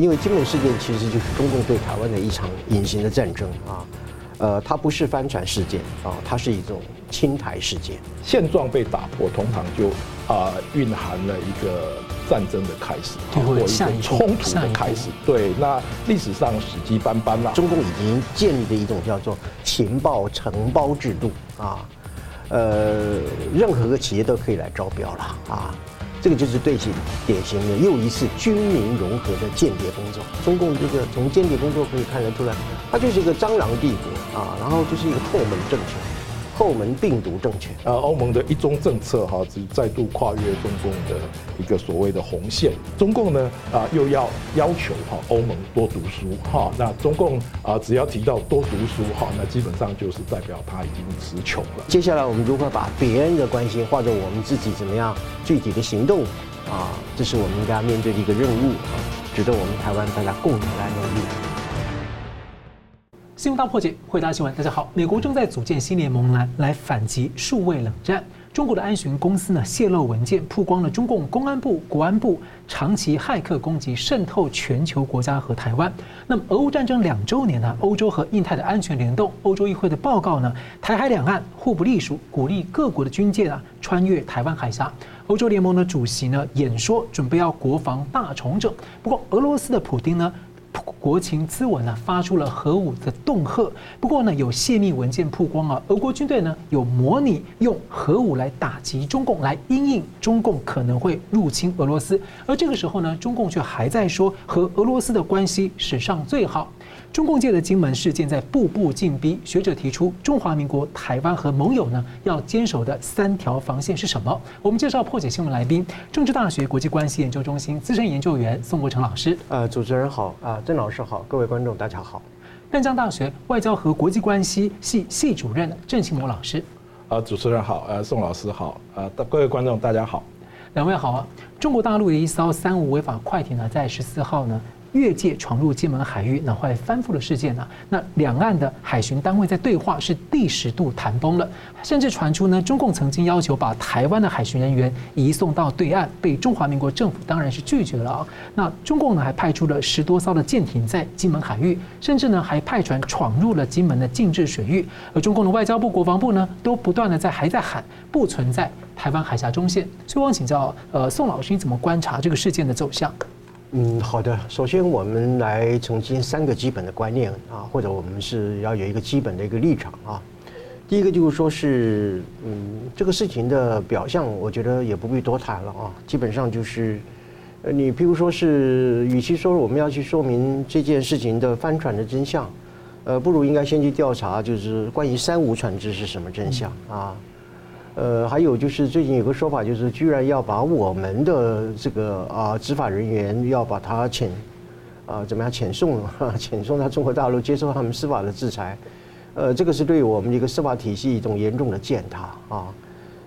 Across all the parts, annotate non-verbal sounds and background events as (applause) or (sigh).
因为金门事件其实就是中共对台湾的一场隐形的战争啊，呃，它不是帆船事件啊，它是一种侵台事件。现状被打破，通常就啊蕴含了一个战争的开始，或者冲突的开始。对，那历史上史记斑斑了。中共已经建立的一种叫做情报承包制度啊，呃，任何个企业都可以来招标了啊。这个就是对其典型的又一次军民融合的间谍工作。中共这个从间谍工作可以看得出来，它就是一个蟑螂帝国啊，然后就是一个后门政权。后门病毒政权，呃，欧盟的一中政策哈，只再度跨越中共的一个所谓的红线。中共呢，啊，又要要求哈欧盟多读书哈。那中共啊，只要提到多读书哈，那基本上就是代表他已经词穷了。接下来我们如何把别人的关心，或者我们自己怎么样具体的行动啊，这是我们应该面对的一个任务啊，值得我们台湾大家共同来努力。新闻大破解，回答新闻。大家好，美国正在组建新联盟来来反击数位冷战。中国的安巡公司呢泄露文件，曝光了中共公安部、国安部长期骇客攻击，渗透全球国家和台湾。那么，俄乌战争两周年呢，欧洲和印太的安全联动，欧洲议会的报告呢，台海两岸互不隶属，鼓励各国的军舰啊穿越台湾海峡。欧洲联盟的主席呢演说，准备要国防大重整。不过，俄罗斯的普丁呢？国情咨文呢发出了核武的恫吓，不过呢有泄密文件曝光啊，俄国军队呢有模拟用核武来打击中共，来因应中共可能会入侵俄罗斯，而这个时候呢，中共却还在说和俄罗斯的关系史上最好。中共界的金门事件在步步进逼，学者提出中华民国台湾和盟友呢要坚守的三条防线是什么？我们介绍破解新闻来宾，政治大学国际关系研究中心资深研究员宋国成老师。呃，主持人好，啊，郑老师好，各位观众大家好。淡江大学外交和国际关系系系主任郑庆谋老师。啊，主持人好，呃，宋老师好，呃，各位观众大家好。两位好啊。中国大陆的一艘三无违法快艇呢，在十四号呢。越界闯入金门海域，那后来翻覆的事件呢？那两岸的海巡单位在对话是第十度谈崩了，甚至传出呢，中共曾经要求把台湾的海巡人员移送到对岸，被中华民国政府当然是拒绝了啊。那中共呢还派出了十多艘的舰艇在金门海域，甚至呢还派船闯入了金门的禁制水域，而中共的外交部、国防部呢都不断的在还在喊不存在台湾海峡中线。所以我想请教呃宋老师，你怎么观察这个事件的走向？嗯，好的。首先，我们来澄清三个基本的观念啊，或者我们是要有一个基本的一个立场啊。第一个就是说是，嗯，这个事情的表象，我觉得也不必多谈了啊。基本上就是，呃，你譬如说是，与其说我们要去说明这件事情的帆船的真相，呃，不如应该先去调查，就是关于三无船只是什么真相啊。呃，还有就是最近有个说法，就是居然要把我们的这个啊执法人员要把他遣啊怎么样遣送遣送到中国大陆接受他们司法的制裁，呃，这个是对我们一个司法体系一种严重的践踏啊。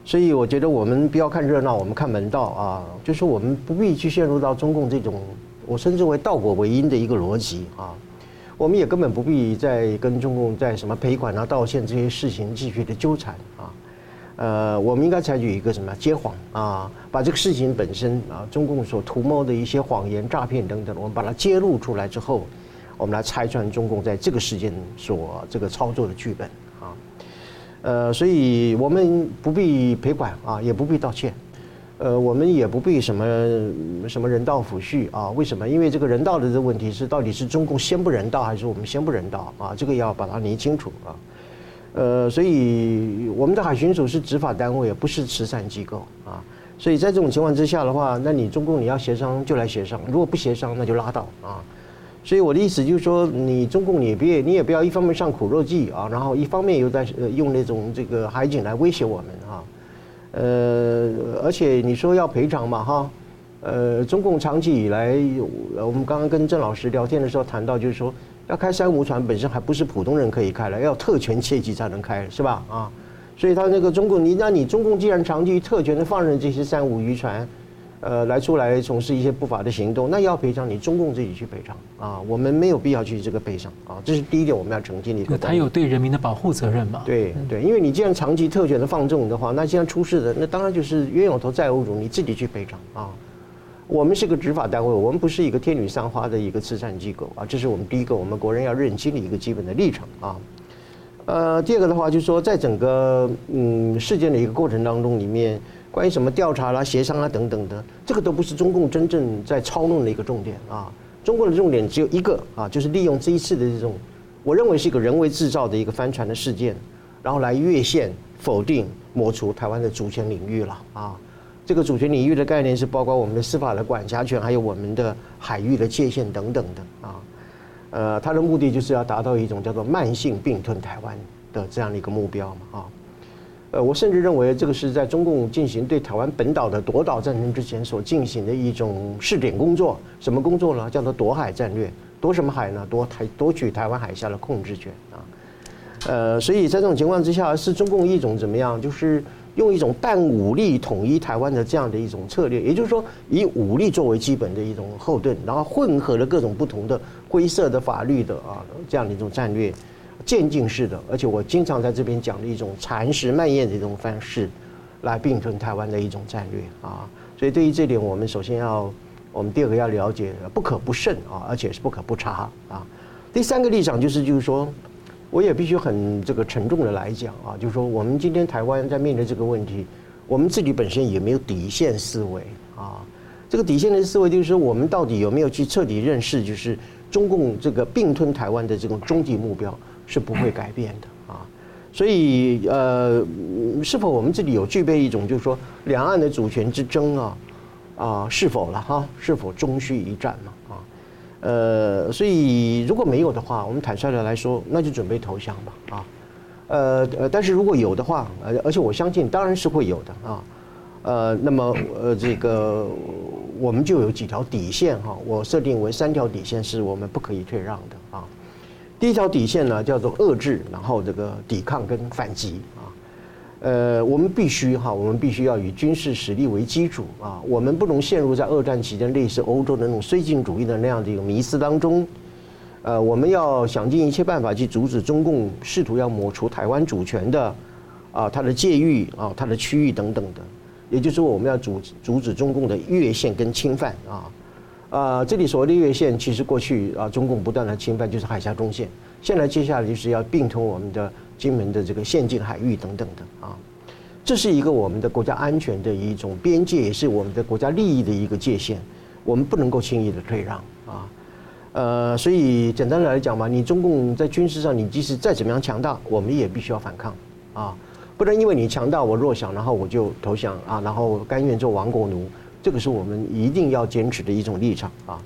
所以我觉得我们不要看热闹，我们看门道啊，就是我们不必去陷入到中共这种我称之为倒果为因的一个逻辑啊。我们也根本不必再跟中共在什么赔款啊、道歉这些事情继续的纠缠啊。呃，我们应该采取一个什么揭谎啊，把这个事情本身啊，中共所图谋的一些谎言、诈骗等等，我们把它揭露出来之后，我们来拆穿中共在这个事件所这个操作的剧本啊。呃，所以我们不必赔款啊，也不必道歉，呃，我们也不必什么什么人道抚恤啊。为什么？因为这个人道的这问题是到底是中共先不人道，还是我们先不人道啊？这个要把它理清楚啊。呃，所以我们的海巡署是执法单位，不是慈善机构啊。所以在这种情况之下的话，那你中共你要协商就来协商，如果不协商那就拉倒啊。所以我的意思就是说，你中共你别你也不要一方面上苦肉计啊，然后一方面又在用那种这个海警来威胁我们啊。呃，而且你说要赔偿嘛哈，呃，中共长期以来，我们刚刚跟郑老师聊天的时候谈到，就是说。要开三无船本身还不是普通人可以开了，要特权阶级才能开，是吧？啊，所以他那个中共，你那你中共既然长期特权的放任这些三无渔船，呃，来出来从事一些不法的行动，那要赔偿你中共自己去赔偿啊，我们没有必要去这个赔偿啊，这是第一点我们要澄清的一个。他有对人民的保护责任嘛？对对，因为你既然长期特权的放纵的话，那既然出事的，那当然就是冤有头债有主，你自己去赔偿啊。我们是个执法单位，我们不是一个天女散花的一个慈善机构啊，这是我们第一个我们国人要认清的一个基本的立场啊。呃，第二个的话就是说，在整个嗯事件的一个过程当中里面，关于什么调查啦、协商啦等等的，这个都不是中共真正在操弄的一个重点啊。中共的重点只有一个啊，就是利用这一次的这种，我认为是一个人为制造的一个帆船的事件，然后来越线否定、抹除台湾的主权领域了啊。这个主权领域的概念是包括我们的司法的管辖权，还有我们的海域的界限等等的啊。呃，它的目的就是要达到一种叫做慢性并吞台湾的这样的一个目标嘛啊。呃，我甚至认为这个是在中共进行对台湾本岛的夺岛战争之前所进行的一种试点工作。什么工作呢？叫做夺海战略。夺什么海呢？夺台夺取台湾海峡的控制权啊。呃，所以在这种情况之下，是中共一种怎么样？就是。用一种半武力统一台湾的这样的一种策略，也就是说，以武力作为基本的一种后盾，然后混合了各种不同的灰色的法律的啊这样的一种战略，渐进式的，而且我经常在这边讲的一种蚕食蔓延的一种方式，来并吞台湾的一种战略啊。所以对于这点，我们首先要，我们第二个要了解，不可不慎啊，而且是不可不察啊。第三个立场就是，就是说。我也必须很这个沉重的来讲啊，就是说我们今天台湾在面对这个问题，我们自己本身也没有底线思维啊。这个底线的思维就是说，我们到底有没有去彻底认识，就是中共这个并吞台湾的这种终极目标是不会改变的啊。所以呃，是否我们这里有具备一种就是说两岸的主权之争啊啊是否了哈？是否终须一战嘛？呃，所以如果没有的话，我们坦率的来说，那就准备投降吧，啊，呃呃，但是如果有的话，呃，而且我相信当然是会有的啊，呃，那么呃，这个我们就有几条底线哈，我设定为三条底线是我们不可以退让的啊。第一条底线呢叫做遏制，然后这个抵抗跟反击。呃，我们必须哈，我们必须要以军事实力为基础啊，我们不能陷入在二战期间类似欧洲的那种绥靖主义的那样的一个迷思当中。呃，我们要想尽一切办法去阻止中共试图要抹除台湾主权的啊，它的界域啊，它的区域等等的。也就是说，我们要阻阻止中共的越线跟侵犯啊。啊，这里所谓的越线，其实过去啊，中共不断的侵犯就是海峡中线，现在接下来就是要并吞我们的。金门的这个县境海域等等的啊，这是一个我们的国家安全的一种边界，也是我们的国家利益的一个界限，我们不能够轻易的退让啊。呃，所以简单的来讲嘛，你中共在军事上，你即使再怎么样强大，我们也必须要反抗啊，不能因为你强大我弱小，然后我就投降啊，然后甘愿做亡国奴，这个是我们一定要坚持的一种立场啊。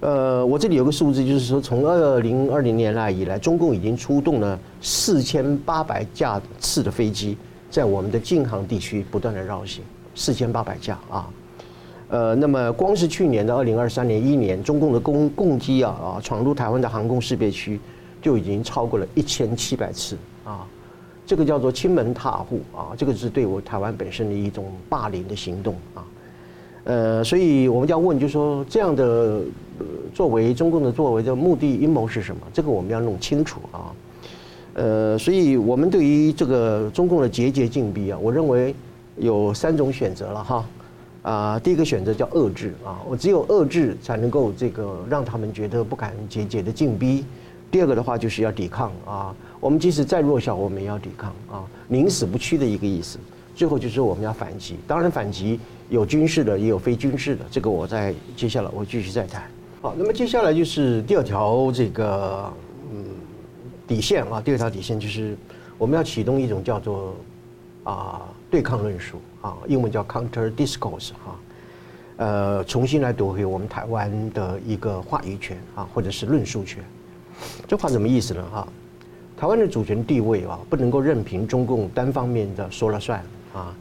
呃，我这里有个数字，就是说，从二零二零年来以来，中共已经出动了四千八百架次的飞机，在我们的近航地区不断的绕行，四千八百架啊。呃，那么光是去年的二零二三年一年，中共的攻攻击啊啊，闯入台湾的航空识别区，就已经超过了一千七百次啊。这个叫做亲门踏户啊，这个是对我台湾本身的一种霸凌的行动啊。呃，所以我们要问，就是说这样的呃作为，中共的作为的目的阴谋是什么？这个我们要弄清楚啊。呃，所以我们对于这个中共的节节进逼啊，我认为有三种选择了哈。啊，第一个选择叫遏制啊，我只有遏制才能够这个让他们觉得不敢节节的进逼。第二个的话就是要抵抗啊，我们即使再弱小，我们也要抵抗啊，宁死不屈的一个意思。最后就是我们要反击，当然反击有军事的，也有非军事的，这个我在接下来我继续再谈。好，那么接下来就是第二条这个嗯底线啊，第二条底线就是我们要启动一种叫做啊对抗论述啊，英文叫 counter discourse 哈，呃，重新来夺回我们台湾的一个话语权啊，或者是论述权。这话什么意思呢？哈，台湾的主权地位啊，不能够任凭中共单方面的说了算。啊，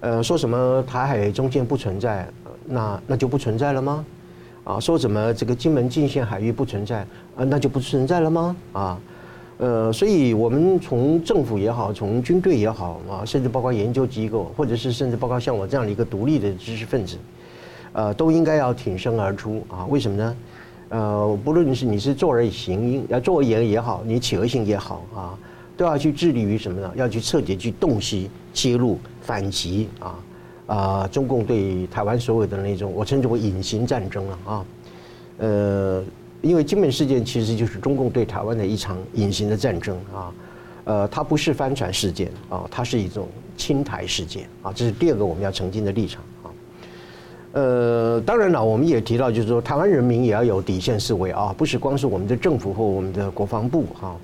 呃，说什么台海中线不存在，那那就不存在了吗？啊，说什么这个金门禁线海域不存在，啊，那就不存在了吗？啊，呃，所以我们从政府也好，从军队也好啊，甚至包括研究机构，或者是甚至包括像我这样的一个独立的知识分子，呃，都应该要挺身而出啊。为什么呢？呃，不论是你是坐而行，要坐而言也好，你企鹅行也好啊。都要去致力于什么呢？要去彻底去洞悉、揭露、反击啊！啊，中共对台湾所有的那种我称之为隐形战争了啊，呃，因为金门事件其实就是中共对台湾的一场隐形的战争啊，呃，它不是帆船事件啊，它是一种侵台事件啊，这是第二个我们要澄清的立场啊。呃，当然了，我们也提到就是说，台湾人民也要有底线思维啊，不是光是我们的政府或我们的国防部哈。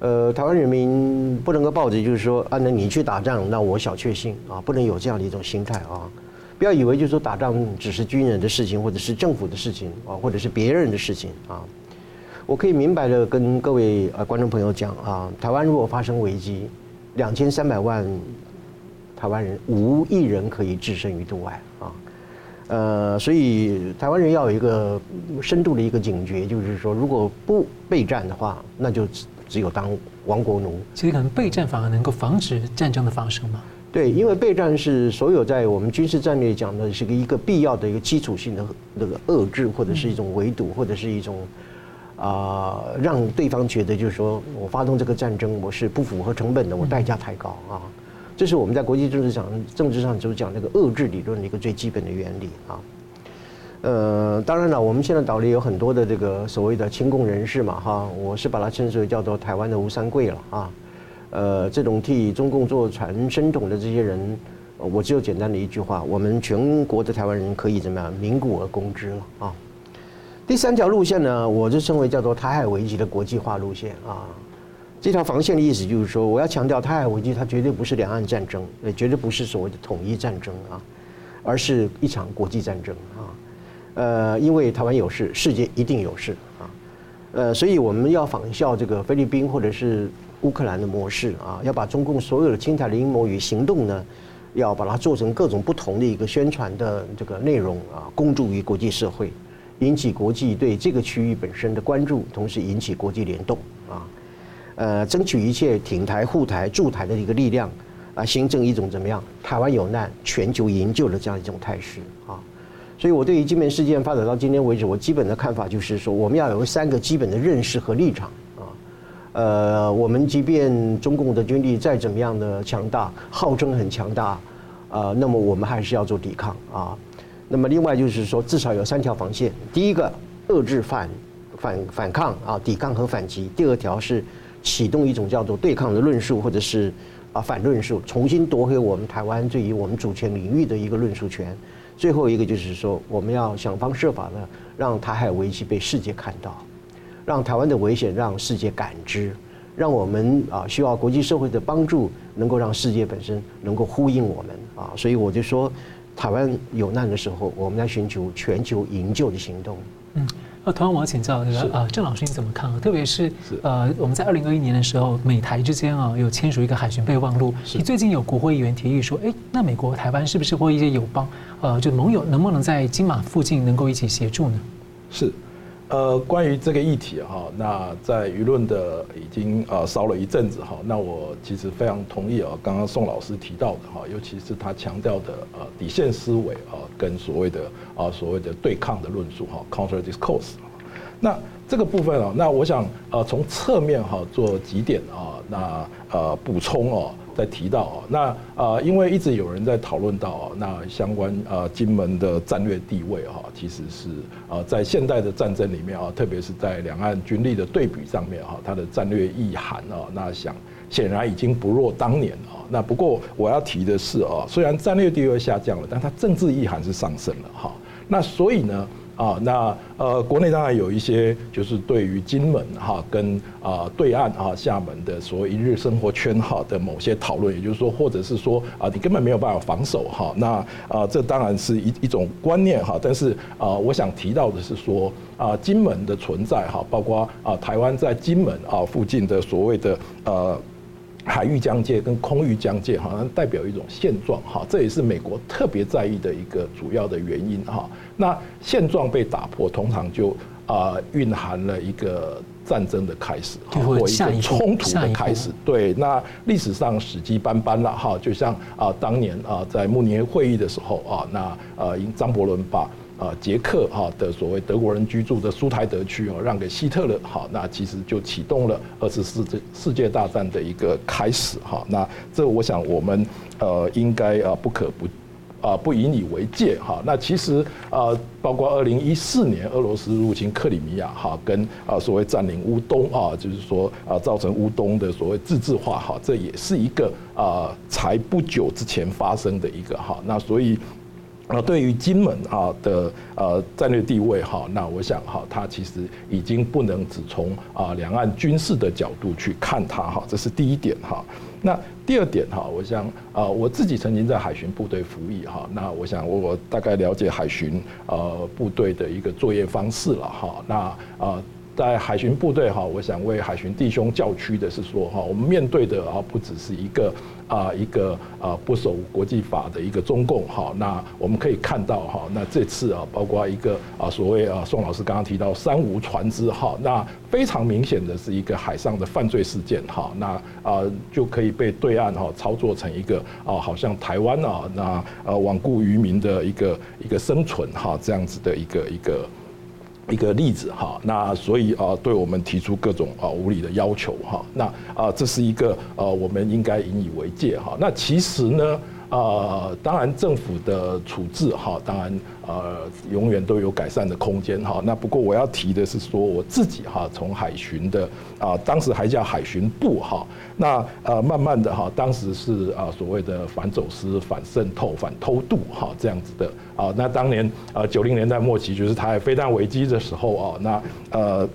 呃，台湾人民不能够抱着就是说，啊，那你去打仗，那我小确幸啊，不能有这样的一种心态啊。不要以为就是说打仗只是军人的事情，或者是政府的事情啊，或者是别人的事情啊。我可以明白的跟各位呃观众朋友讲啊，台湾如果发生危机，两千三百万台湾人无一人可以置身于度外啊。呃，所以台湾人要有一个深度的一个警觉，就是说，如果不备战的话，那就。只有当亡国奴，其实可能备战反而能够防止战争的发生吗？对，因为备战是所有在我们军事战略讲的是一个必要的一个基础性的那个遏制，或者是一种围堵，或者是一种啊、呃、让对方觉得就是说我发动这个战争我是不符合成本的，我代价太高啊。这是我们在国际政治上政治上就讲那个遏制理论的一个最基本的原理啊。呃，当然了，我们现在岛里有很多的这个所谓的亲共人士嘛，哈，我是把它称之为叫做台湾的吴三桂了啊。呃，这种替中共做传声筒的这些人，我只有简单的一句话：我们全国的台湾人可以怎么样，鸣鼓而攻之了啊。第三条路线呢，我就称为叫做台海危机的国际化路线啊。这条防线的意思就是说，我要强调台海危机它绝对不是两岸战争，也绝对不是所谓的统一战争啊，而是一场国际战争啊。呃，因为台湾有事，世界一定有事啊，呃，所以我们要仿效这个菲律宾或者是乌克兰的模式啊，要把中共所有的侵台的阴谋与行动呢，要把它做成各种不同的一个宣传的这个内容啊，公诸于国际社会，引起国际对这个区域本身的关注，同时引起国际联动啊，呃，争取一切挺台、护台、助台的一个力量啊，形成一种怎么样？台湾有难，全球营救的这样一种态势啊。所以，我对于金门事件发展到今天为止，我基本的看法就是说，我们要有三个基本的认识和立场啊。呃，我们即便中共的军力再怎么样的强大，号称很强大，啊，那么我们还是要做抵抗啊。那么，另外就是说，至少有三条防线：第一个，遏制反反反抗啊，抵抗和反击；第二条是启动一种叫做对抗的论述，或者是啊反论述，重新夺回我们台湾对于我们主权领域的一个论述权。最后一个就是说，我们要想方设法的让台海危机被世界看到，让台湾的危险让世界感知，让我们啊需要国际社会的帮助，能够让世界本身能够呼应我们啊。所以我就说，台湾有难的时候，我们要寻求全球营救的行动。嗯。那同样，我要请教这个呃，郑老师你怎么看啊？特别是呃，我们在二零二一年的时候，美台之间啊有签署一个海巡备忘录。你最近有国会议员提议说，哎，那美国台湾是不是或一些友邦，呃，就盟友能不能在金马附近能够一起协助呢？是。呃，关于这个议题哈，那在舆论的已经呃烧了一阵子哈，那我其实非常同意啊，刚刚宋老师提到的哈，尤其是他强调的呃底线思维啊，跟所谓的啊所谓的对抗的论述哈，counter discourse。那这个部分啊，那我想呃从侧面哈做几点啊，那呃补充哦。在提到啊，那啊，因为一直有人在讨论到啊，那相关啊金门的战略地位哈，其实是啊在现代的战争里面啊，特别是在两岸军力的对比上面哈，它的战略意涵啊，那想显然已经不若当年啊。那不过我要提的是啊，虽然战略地位下降了，但它政治意涵是上升了哈。那所以呢？啊，那呃，国内当然有一些，就是对于金门哈跟啊对岸啊厦门的所谓一日生活圈哈的某些讨论，也就是说，或者是说啊，你根本没有办法防守哈，那啊，这当然是一一种观念哈，但是啊，我想提到的是说啊，金门的存在哈，包括啊台湾在金门啊附近的所谓的呃。海域疆界跟空域疆界好像代表一种现状哈，这也是美国特别在意的一个主要的原因哈。那现状被打破，通常就啊蕴含了一个战争的开始，或一个冲突的开始。对，那历史上史迹斑斑了哈，就像啊当年啊在慕尼黑会议的时候啊，那呃因张伯伦把。啊，捷克哈的所谓德国人居住的苏台德区哦，让给希特勒，好，那其实就启动了二次世界世界大战的一个开始哈。那这我想我们呃应该啊不可不啊不引以为戒哈。那其实啊，包括二零一四年俄罗斯入侵克里米亚哈，跟啊所谓占领乌东啊，就是说啊造成乌东的所谓自治化哈，这也是一个啊才不久之前发生的一个哈。那所以。啊，对于金门啊的呃战略地位哈，那我想哈，它其实已经不能只从啊两岸军事的角度去看它哈，这是第一点哈。那第二点哈，我想啊，我自己曾经在海巡部队服役哈，那我想我大概了解海巡呃部队的一个作业方式了哈。那啊，在海巡部队哈，我想为海巡弟兄叫屈的是说哈，我们面对的啊不只是一个。啊，一个啊不守国际法的一个中共哈，那我们可以看到哈，那这次啊，包括一个啊所谓啊宋老师刚刚提到三无船只哈，那非常明显的是一个海上的犯罪事件哈，那啊就可以被对岸哈操作成一个啊好像台湾啊那呃罔顾渔民的一个一个生存哈这样子的一个一个。一个例子哈，那所以啊，对我们提出各种啊无理的要求哈，那啊，这是一个呃，我们应该引以为戒哈。那其实呢？呃，当然政府的处置哈，当然呃永远都有改善的空间哈。那不过我要提的是说，我自己哈从海巡的啊，当时还叫海巡部哈，那呃慢慢的哈，当时是啊所谓的反走私、反渗透、反偷渡哈这样子的啊。那当年啊九零年代末期就是台海飞弹危机的时候啊，那呃。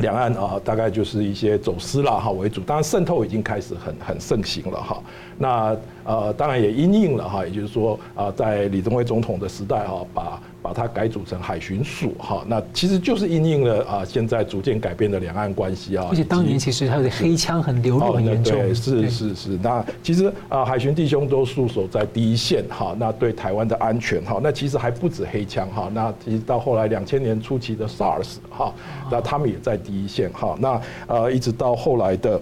两岸啊，大概就是一些走私啦哈为主，当然渗透已经开始很很盛行了哈。那呃，当然也因应了哈，也就是说啊，在李登辉总统的时代哈，把把它改组成海巡署哈，那其实就是因应了啊，现在逐渐改变的两岸关系啊。而且当年其实它的黑枪很流入很严重。对，是是是。那其实啊，海巡弟兄都驻守在第一线哈，那对台湾的安全哈，那其实还不止黑枪哈，那其实到后来两千年初期的 SARS 哈，那他们也在第一线哈，那呃一直到后来的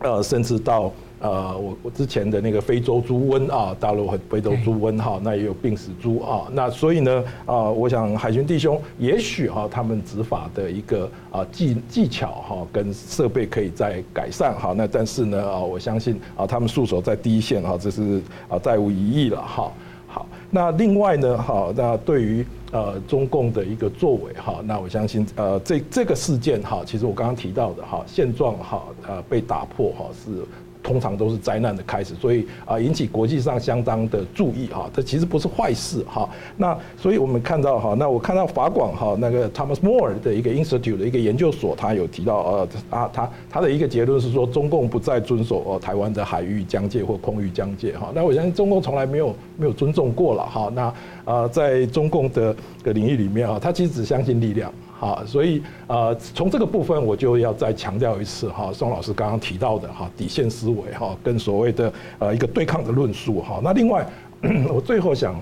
呃甚至到。呃，我我之前的那个非洲猪瘟啊，大陆和非洲猪瘟哈，那也有病死猪啊，那所以呢，啊，我想海巡弟兄也许哈，他们执法的一个啊技技巧哈，跟设备可以再改善哈，那但是呢啊，我相信啊，他们驻守在第一线哈，这是啊再无疑义了哈。好，那另外呢，哈，那对于呃中共的一个作为哈，那我相信呃这这个事件哈，其实我刚刚提到的哈现状哈，呃被打破哈是。通常都是灾难的开始，所以啊，引起国际上相当的注意哈。这其实不是坏事哈。那所以我们看到哈，那我看到法广哈那个 Thomas More 的一个 Institute 的一个研究所，他有提到呃啊，他他的一个结论是说，中共不再遵守台湾的海域疆界或空域疆界哈。那我相信中共从来没有没有尊重过了哈。那啊，在中共的个领域里面啊，他其实只相信力量。好，所以呃，从这个部分我就要再强调一次哈，宋老师刚刚提到的哈底线思维哈，跟所谓的呃一个对抗的论述哈。那另外，(clears throat) 我最后想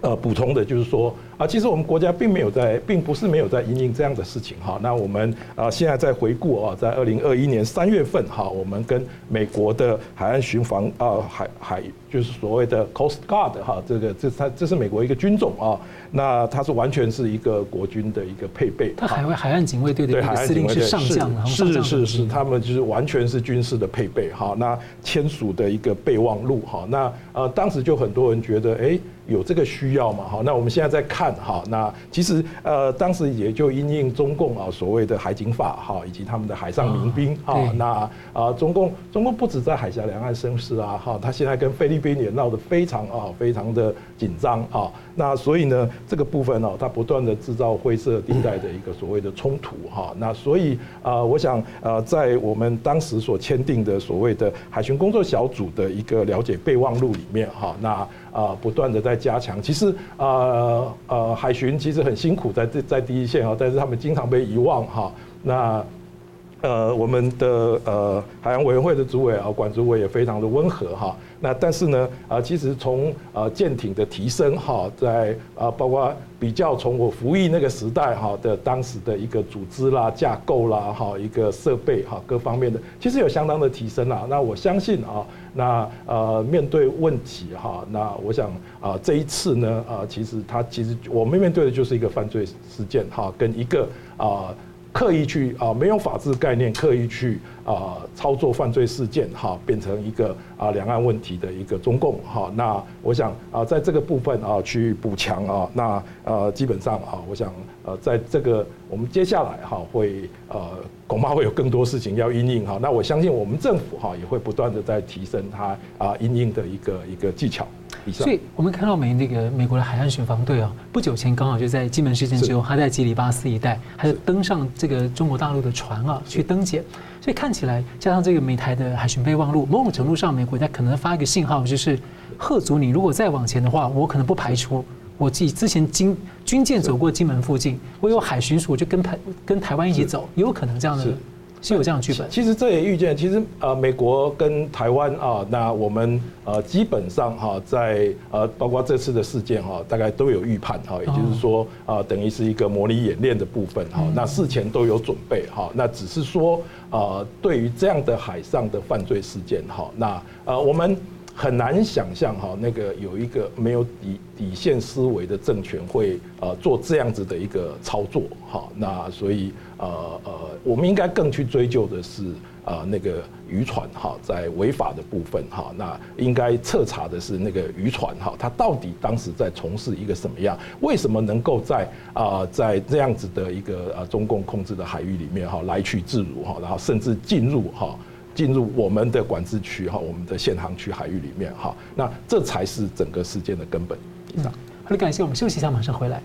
呃补充的就是说。啊，其实我们国家并没有在，并不是没有在因应这样的事情哈。那我们啊，现在在回顾啊，在二零二一年三月份哈，我们跟美国的海岸巡防啊，海海就是所谓的 Coast Guard 哈，这个这它这是美国一个军种啊，那它是完全是一个国军的一个配备。它海外海岸警卫队的司令是上将，是是是是，他们就是完全是军事的配备哈。那签署的一个备忘录哈，那呃当时就很多人觉得哎。有这个需要嘛？哈，那我们现在在看哈，那其实呃，当时也就因应中共啊所谓的海警法哈，以及他们的海上民兵啊，那啊中共中共不止在海峡两岸生事啊，哈，他现在跟菲律宾也闹得非常啊非常的紧张啊，那所以呢这个部分呢，他不断的制造灰色地带的一个所谓的冲突哈，那所以啊，我想啊，在我们当时所签订的所谓的海巡工作小组的一个了解备忘录里面哈，那。啊，不断的在加强。其实，呃呃，海巡其实很辛苦，在在第一线啊，但是他们经常被遗忘哈。那。呃，我们的呃海洋委员会的主委啊，管主委也非常的温和哈。那但是呢，啊，其实从啊舰艇的提升哈，在啊包括比较从我服役那个时代哈的当时的一个组织啦、架构啦哈、一个设备哈各方面的，其实有相当的提升啊。那我相信啊，那呃面对问题哈，那我想啊这一次呢啊，其实他其实我们面对的就是一个犯罪事件哈，跟一个啊。刻意去啊没有法治概念，刻意去啊操作犯罪事件哈，变成一个啊两岸问题的一个中共哈。那我想啊在这个部分啊去补强啊，那呃基本上啊，我想呃在这个我们接下来哈会呃恐怕会有更多事情要因应哈。那我相信我们政府哈也会不断的在提升它啊因应的一个一个技巧。所以我们看到美那个美国的海岸巡防队啊，不久前刚好就在金门事件之后，他在吉里巴斯一带，还有登上这个中国大陆的船啊去登检，所以看起来加上这个美台的海巡备忘录，某种程度上，美国在可能发一个信号，就是吓阻你，如果再往前的话，我可能不排除我自己之前经军舰走过金门附近，我有海巡署，就跟台跟台湾一起走，也有可能这样的。是有这样的剧本，其实这也预见，其实呃，美国跟台湾啊，那我们呃基本上哈，在呃包括这次的事件哈，大概都有预判哈，也就是说啊，等于是一个模拟演练的部分哈，那事前都有准备哈，那只是说啊，对于这样的海上的犯罪事件哈，那呃我们。很难想象哈，那个有一个没有底底线思维的政权会呃做这样子的一个操作哈，那所以呃呃，我们应该更去追究的是啊那个渔船哈在违法的部分哈，那应该彻查的是那个渔船哈，它到底当时在从事一个什么样，为什么能够在啊在这样子的一个呃中共控制的海域里面哈来去自如哈，然后甚至进入哈。进入我们的管制区哈，我们的限航区海域里面哈，那这才是整个事件的根本。以上，好的，感谢我们休息一下，马上回来。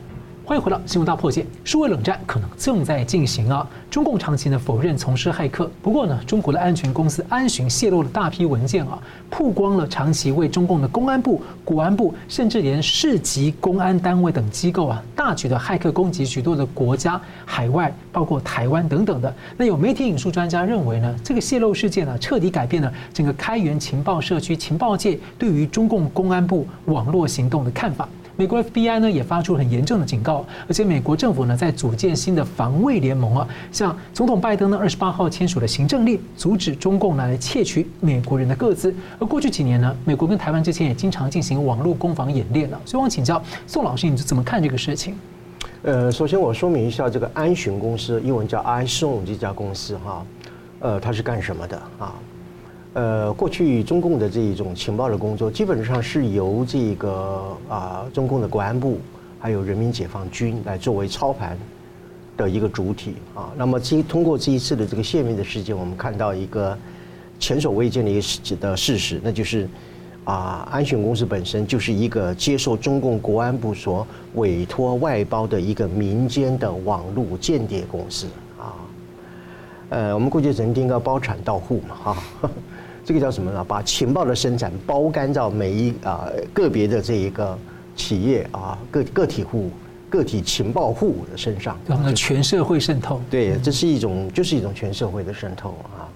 欢迎回到新闻大破解，数位冷战可能正在进行啊！中共长期呢否认从事骇客，不过呢，中国的安全公司安巡泄露了大批文件啊，曝光了长期为中共的公安部、国安部，甚至连市级公安单位等机构啊，大举的骇客攻击许多的国家、海外，包括台湾等等的。那有媒体引述专家认为呢，这个泄露事件呢，彻底改变了整个开源情报社区情报界对于中共公安部网络行动的看法。美国 FBI 呢也发出很严重的警告，而且美国政府呢在组建新的防卫联盟啊，像总统拜登呢二十八号签署了行政令，阻止中共来窃取美国人的个资。而过去几年呢，美国跟台湾之间也经常进行网络攻防演练了。所以，我请教宋老师，你怎么看这个事情？呃，首先我说明一下，这个安巡公司，英文叫 iSON 这家公司哈，呃，它是干什么的啊？呃，过去中共的这一种情报的工作，基本上是由这个啊中共的国安部还有人民解放军来作为操盘的一个主体啊。那么，这通过这一次的这个泄密的事件，我们看到一个前所未见的一个事的事实，那就是啊，安讯公司本身就是一个接受中共国安部所委托外包的一个民间的网络间谍公司啊。呃，我们过去曾经应该包产到户嘛，哈。这个叫什么呢？把情报的生产包干到每一啊个别的这一个企业啊个个体户个体情报户的身上，让它全社会渗透。对，这是一种就是一种全社会的渗透啊。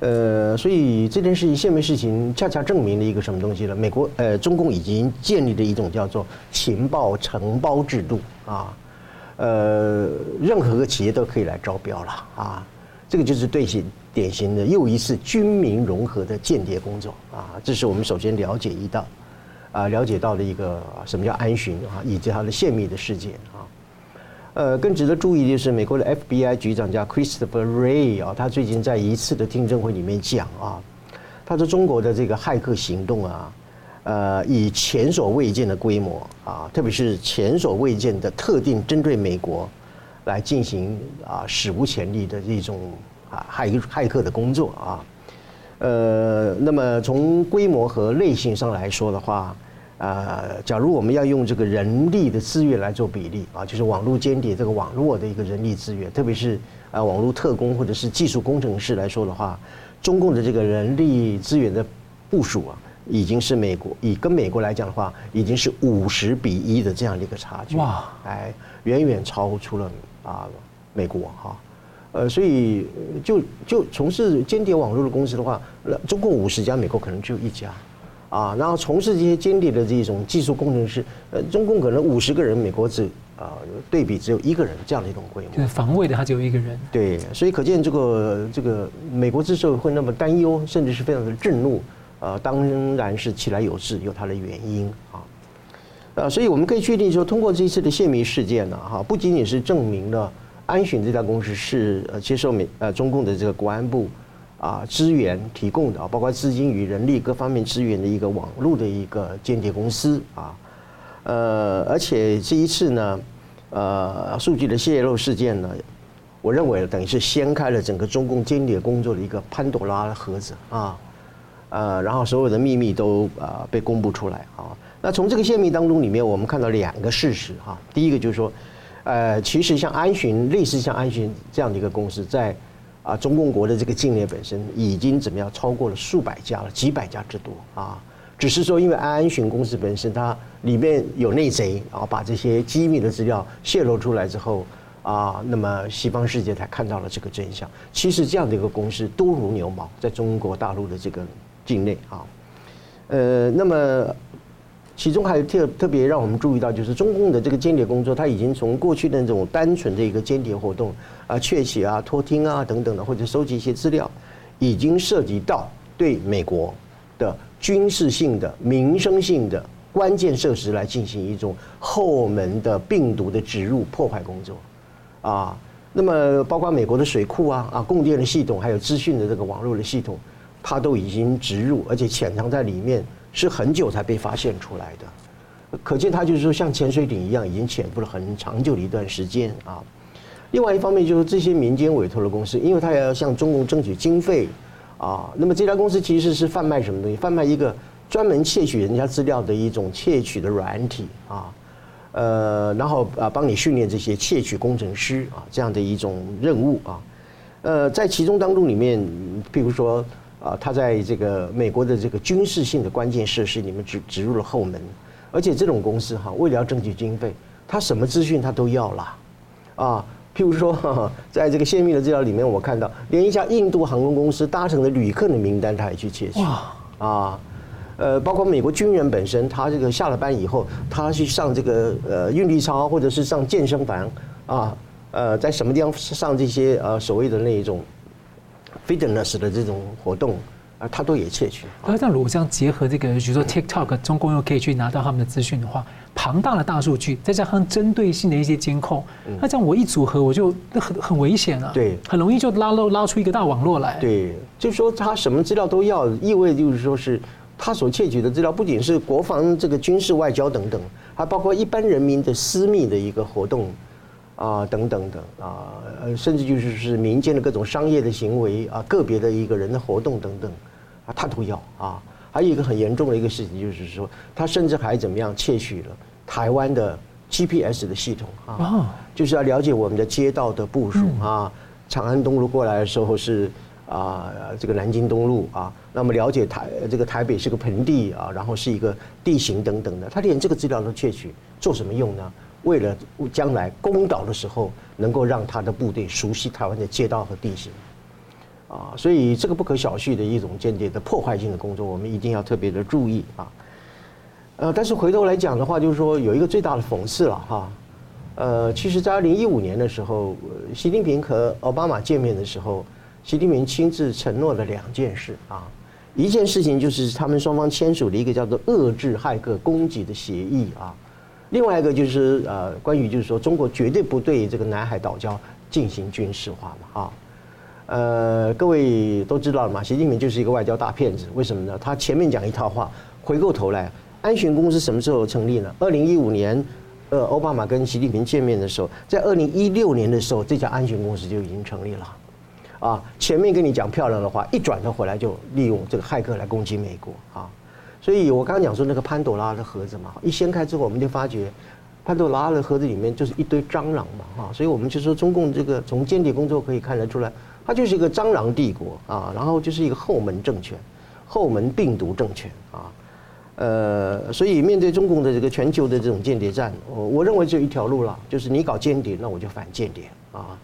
呃，所以这件事情、泄密事情，恰恰证明了一个什么东西呢？美国呃，中共已经建立了一种叫做情报承包制度啊。呃，任何个企业都可以来招标了啊。这个就是对型。典型的又一次军民融合的间谍工作啊，这是我们首先了解一道，啊，了解到的一个什么叫安巡啊，以及它的泄密的事件啊。呃，更值得注意的是，美国的 FBI 局长叫 Christopher Ray 啊，他最近在一次的听证会里面讲啊，他说中国的这个骇客行动啊，呃，以前所未见的规模啊，特别是前所未见的特定针对美国来进行啊史无前例的这种。啊，骇骇客的工作啊，呃，那么从规模和类型上来说的话，呃，假如我们要用这个人力的资源来做比例啊，就是网络间谍这个网络的一个人力资源，特别是啊网络特工或者是技术工程师来说的话，中共的这个人力资源的部署啊，已经是美国以跟美国来讲的话，已经是五十比一的这样的一个差距，哇，哎，远远超出了啊美国哈。呃，所以就就从事间谍网络的公司的话，中共五十家，美国可能只有一家，啊，然后从事这些间谍的这种技术工程师，呃，中共可能五十个人，美国只啊对比只有一个人这样的一种规模。就是防卫的，他只有一个人。对，所以可见这个这个美国之所以会那么担忧，甚至是非常的震怒，呃，当然是其来有自，有它的原因啊。呃，所以我们可以确定说，通过这一次的泄密事件呢，哈，不仅仅是证明了。安寻这家公司是呃接受美呃中共的这个国安部啊资源提供的啊，包括资金与人力各方面资源的一个网络的一个间谍公司啊，呃，而且这一次呢，呃，数据的泄露事件呢，我认为等于是掀开了整个中共间谍工作的一个潘朵拉的盒子啊，呃，然后所有的秘密都啊被公布出来啊。那从这个泄密当中里面，我们看到两个事实哈。第一个就是说，呃，其实像安巡，类似像安巡这样的一个公司，在啊中共国的这个境内本身已经怎么样超过了数百家了，几百家之多啊。只是说，因为安巡公司本身它里面有内贼然啊，把这些机密的资料泄露出来之后啊，那么西方世界才看到了这个真相。其实这样的一个公司多如牛毛，在中国大陆的这个境内啊，呃，那么。其中还有特特别让我们注意到，就是中共的这个间谍工作，它已经从过去的那种单纯的一个间谍活动啊，窃取啊、偷听啊等等的，或者收集一些资料，已经涉及到对美国的军事性的、民生性的关键设施来进行一种后门的病毒的植入破坏工作，啊，那么包括美国的水库啊、啊供电的系统，还有资讯的这个网络的系统，它都已经植入，而且潜藏在里面。是很久才被发现出来的，可见它就是说像潜水艇一样，已经潜伏了很长久的一段时间啊。另外一方面就是这些民间委托的公司，因为它要向中共争取经费啊，那么这家公司其实是贩卖什么东西？贩卖一个专门窃取人家资料的一种窃取的软体啊，呃，然后啊帮你训练这些窃取工程师啊这样的一种任务啊，呃，在其中当中里面，譬如说。啊，他在这个美国的这个军事性的关键设施里面植植入了后门，而且这种公司哈，为了要争取经费，他什么资讯他都要啦，啊，譬如说，在这个泄密的资料里面，我看到连一家印度航空公司搭乘的旅客的名单，他也去窃取，啊，呃，包括美国军人本身，他这个下了班以后，他去上这个呃韵律操，或者是上健身房啊，呃，在什么地方上这些呃所谓的那一种。Fitness 的这种活动啊，他都也窃取。那这样如果这样结合这个，比如说 TikTok，中共又可以去拿到他们的资讯的话，庞大的大数据，再加上针对性的一些监控，那这样我一组合，我就那很很危险啊。对，很容易就拉漏拉出一个大网络来。对，就是说他什么资料都要，意味就是说是他所窃取的资料，不仅是国防这个军事外交等等，还包括一般人民的私密的一个活动。啊，等等等啊，呃，甚至就是是民间的各种商业的行为啊，个别的一个人的活动等等，啊，他都要啊。还有一个很严重的一个事情，就是说，他甚至还怎么样窃取了台湾的 GPS 的系统啊，就是要了解我们的街道的部署啊。长安东路过来的时候是啊，这个南京东路啊，那么了解台这个台北是个盆地啊，然后是一个地形等等的，他连这个资料都窃取，做什么用呢？为了将来攻岛的时候，能够让他的部队熟悉台湾的街道和地形，啊，所以这个不可小觑的一种间谍的破坏性的工作，我们一定要特别的注意啊。呃，但是回头来讲的话，就是说有一个最大的讽刺了哈。呃，其实，在二零一五年的时候，习近平和奥巴马见面的时候，习近平亲自承诺了两件事啊。一件事情就是他们双方签署了一个叫做遏制骇客攻击的协议啊。另外一个就是呃，关于就是说，中国绝对不对这个南海岛礁进行军事化嘛，啊，呃，各位都知道了嘛，习近平就是一个外交大骗子，为什么呢？他前面讲一套话，回过头来，安寻公司什么时候成立呢？二零一五年，呃，奥巴马跟习近平见面的时候，在二零一六年的时候，这家安全公司就已经成立了，啊，前面跟你讲漂亮的话，一转头回来就利用这个骇客来攻击美国啊。所以我刚刚讲说那个潘朵拉的盒子嘛，一掀开之后，我们就发觉潘朵拉的盒子里面就是一堆蟑螂嘛，哈，所以我们就说中共这个从间谍工作可以看得出来，它就是一个蟑螂帝国啊，然后就是一个后门政权、后门病毒政权啊，呃，所以面对中共的这个全球的这种间谍战，我我认为只有一条路了，就是你搞间谍，那我就反间谍啊。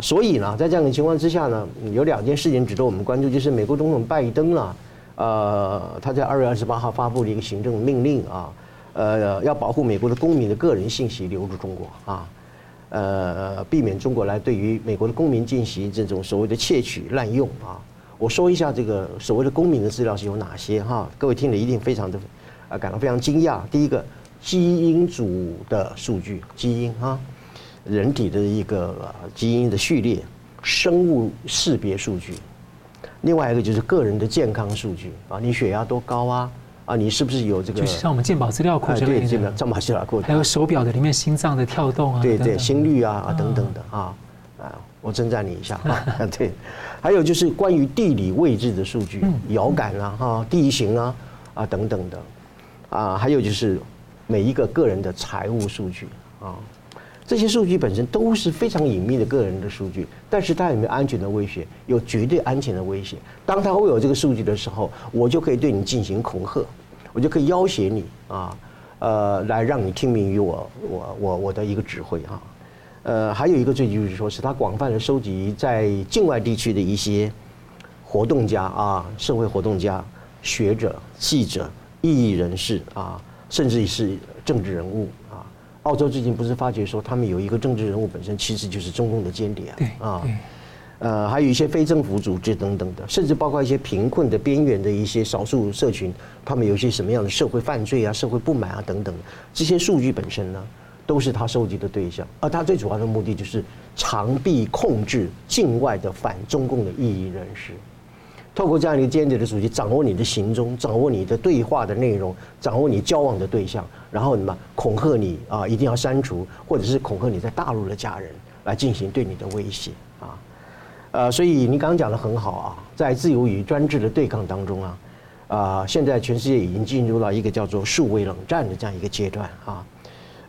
所以呢，在这样的情况之下呢，有两件事情值得我们关注，就是美国总统拜登了。呃，他在二月二十八号发布了一个行政命令啊，呃，要保护美国的公民的个人信息流入中国啊，呃，避免中国来对于美国的公民进行这种所谓的窃取滥用啊。我说一下这个所谓的公民的资料是有哪些哈，各位听了一定非常的啊感到非常惊讶。第一个，基因组的数据，基因哈，人体的一个基因的序列、生物识别数据，另外一个就是个人的健康数据啊，你血压多高啊？啊，你是不是有这个？就是像我们健保资料库之类的，对，健保资料库，还有手表的里面心脏的跳动啊，对对，心率啊啊等等的啊啊，我称赞你一下 (laughs) 啊，对，还有就是关于地理位置的数据，遥感啊哈，地形啊啊等等的。啊，还有就是每一个个人的财务数据啊，这些数据本身都是非常隐秘的个人的数据，但是它有没有安全的威胁？有绝对安全的威胁。当它会有这个数据的时候，我就可以对你进行恐吓。我就可以要挟你啊，呃，来让你听命于我，我我我的一个指挥啊，呃，还有一个最就是说，是他广泛的收集在境外地区的一些活动家啊，社会活动家、学者、记者、异议人士啊，甚至是政治人物。澳洲最近不是发觉说，他们有一个政治人物本身其实就是中共的间谍啊。呃，还有一些非政府组织等等的，甚至包括一些贫困的边缘的一些少数社群，他们有一些什么样的社会犯罪啊、社会不满啊等等，这些数据本身呢，都是他收集的对象。而他最主要的目的就是长臂控制境外的反中共的异议人士，透过这样一个间谍的手机，掌握你的行踪，掌握你的对话的内容，掌握你交往的对象，然后什么恐吓你啊，一定要删除，或者是恐吓你在大陆的家人，来进行对你的威胁啊。呃，所以你刚刚讲的很好啊，在自由与专制的对抗当中啊，啊，现在全世界已经进入到一个叫做数位冷战的这样一个阶段啊，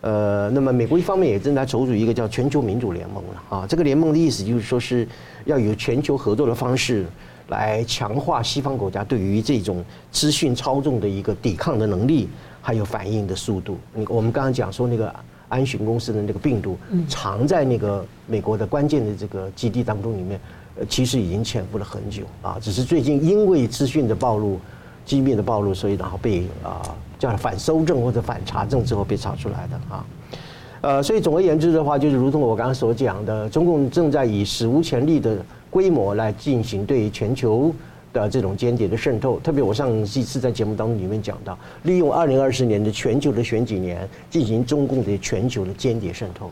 呃，那么美国一方面也正在筹组一个叫全球民主联盟了啊，这个联盟的意思就是说是要有全球合作的方式来强化西方国家对于这种资讯操纵的一个抵抗的能力，还有反应的速度。你我们刚刚讲说那个。安巡公司的那个病毒藏在那个美国的关键的这个基地当中里面，呃，其实已经潜伏了很久啊，只是最近因为资讯的暴露、机密的暴露，所以然后被啊叫反搜证或者反查证之后被查出来的啊，呃，所以总而言之的话，就是如同我刚刚所讲的，中共正在以史无前例的规模来进行对于全球。的这种间谍的渗透，特别我上几次在节目当中里面讲到，利用二零二四年的全球的选举年进行中共的全球的间谍渗透，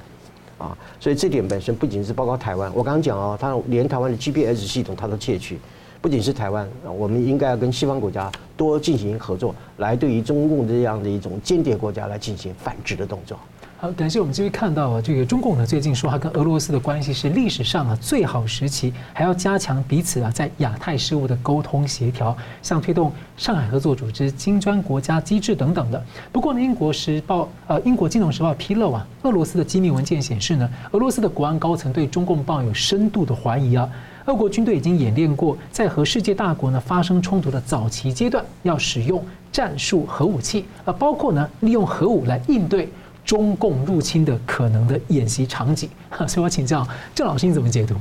啊，所以这点本身不仅是包括台湾，我刚刚讲啊，他连台湾的 GPS 系统他都窃取，不仅是台湾，我们应该要跟西方国家多进行合作，来对于中共这样的一种间谍国家来进行反制的动作。好，感谢我们继续看到啊，这个中共呢最近说他跟俄罗斯的关系是历史上啊最好时期，还要加强彼此啊在亚太事务的沟通协调，像推动上海合作组织、金砖国家机制等等的。不过呢，英国时报呃英国金融时报披露啊，俄罗斯的机密文件显示呢，俄罗斯的国安高层对中共抱有深度的怀疑啊。俄国军队已经演练过，在和世界大国呢发生冲突的早期阶段，要使用战术核武器啊，包括呢利用核武来应对。中共入侵的可能的演习场景，(laughs) 所以我请教郑老师，你怎么解读？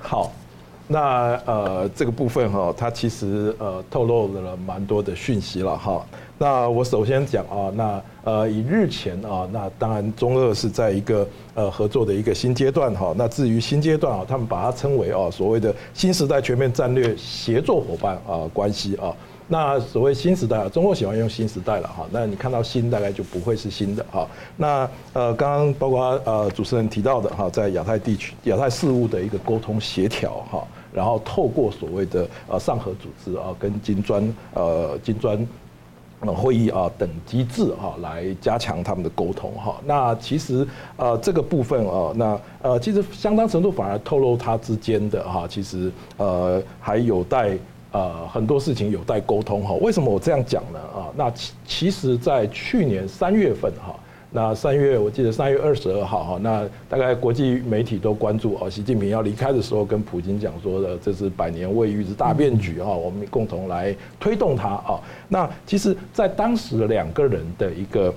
好，那呃这个部分哈，它其实呃透露了蛮多的讯息了哈。那我首先讲啊，那呃以日前啊，那当然中俄是在一个呃合作的一个新阶段哈。那至于新阶段啊，他们把它称为啊所谓的新时代全面战略协作伙伴啊关系啊。那所谓新时代啊，中国喜欢用新时代了哈。那你看到新，大概就不会是新的哈。那呃，刚刚包括呃主持人提到的哈，在亚太地区、亚太事务的一个沟通协调哈，然后透过所谓的呃上合组织啊，跟金砖呃金砖会议啊等机制哈，来加强他们的沟通哈。那其实呃这个部分啊，那呃其实相当程度反而透露它之间的哈，其实呃还有待。呃，很多事情有待沟通哈。为什么我这样讲呢？啊，那其其实，在去年三月份哈，那三月我记得三月二十二号哈，那大概国际媒体都关注啊，习近平要离开的时候，跟普京讲说的，这是百年未遇之大变局啊，我们共同来推动它啊。那其实，在当时的两个人的一个。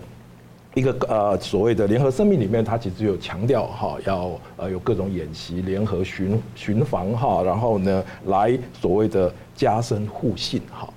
一个呃所谓的联合声明里面，它其实有强调哈，要呃有各种演习、联合巡巡防哈，然后呢来所谓的加深互信哈，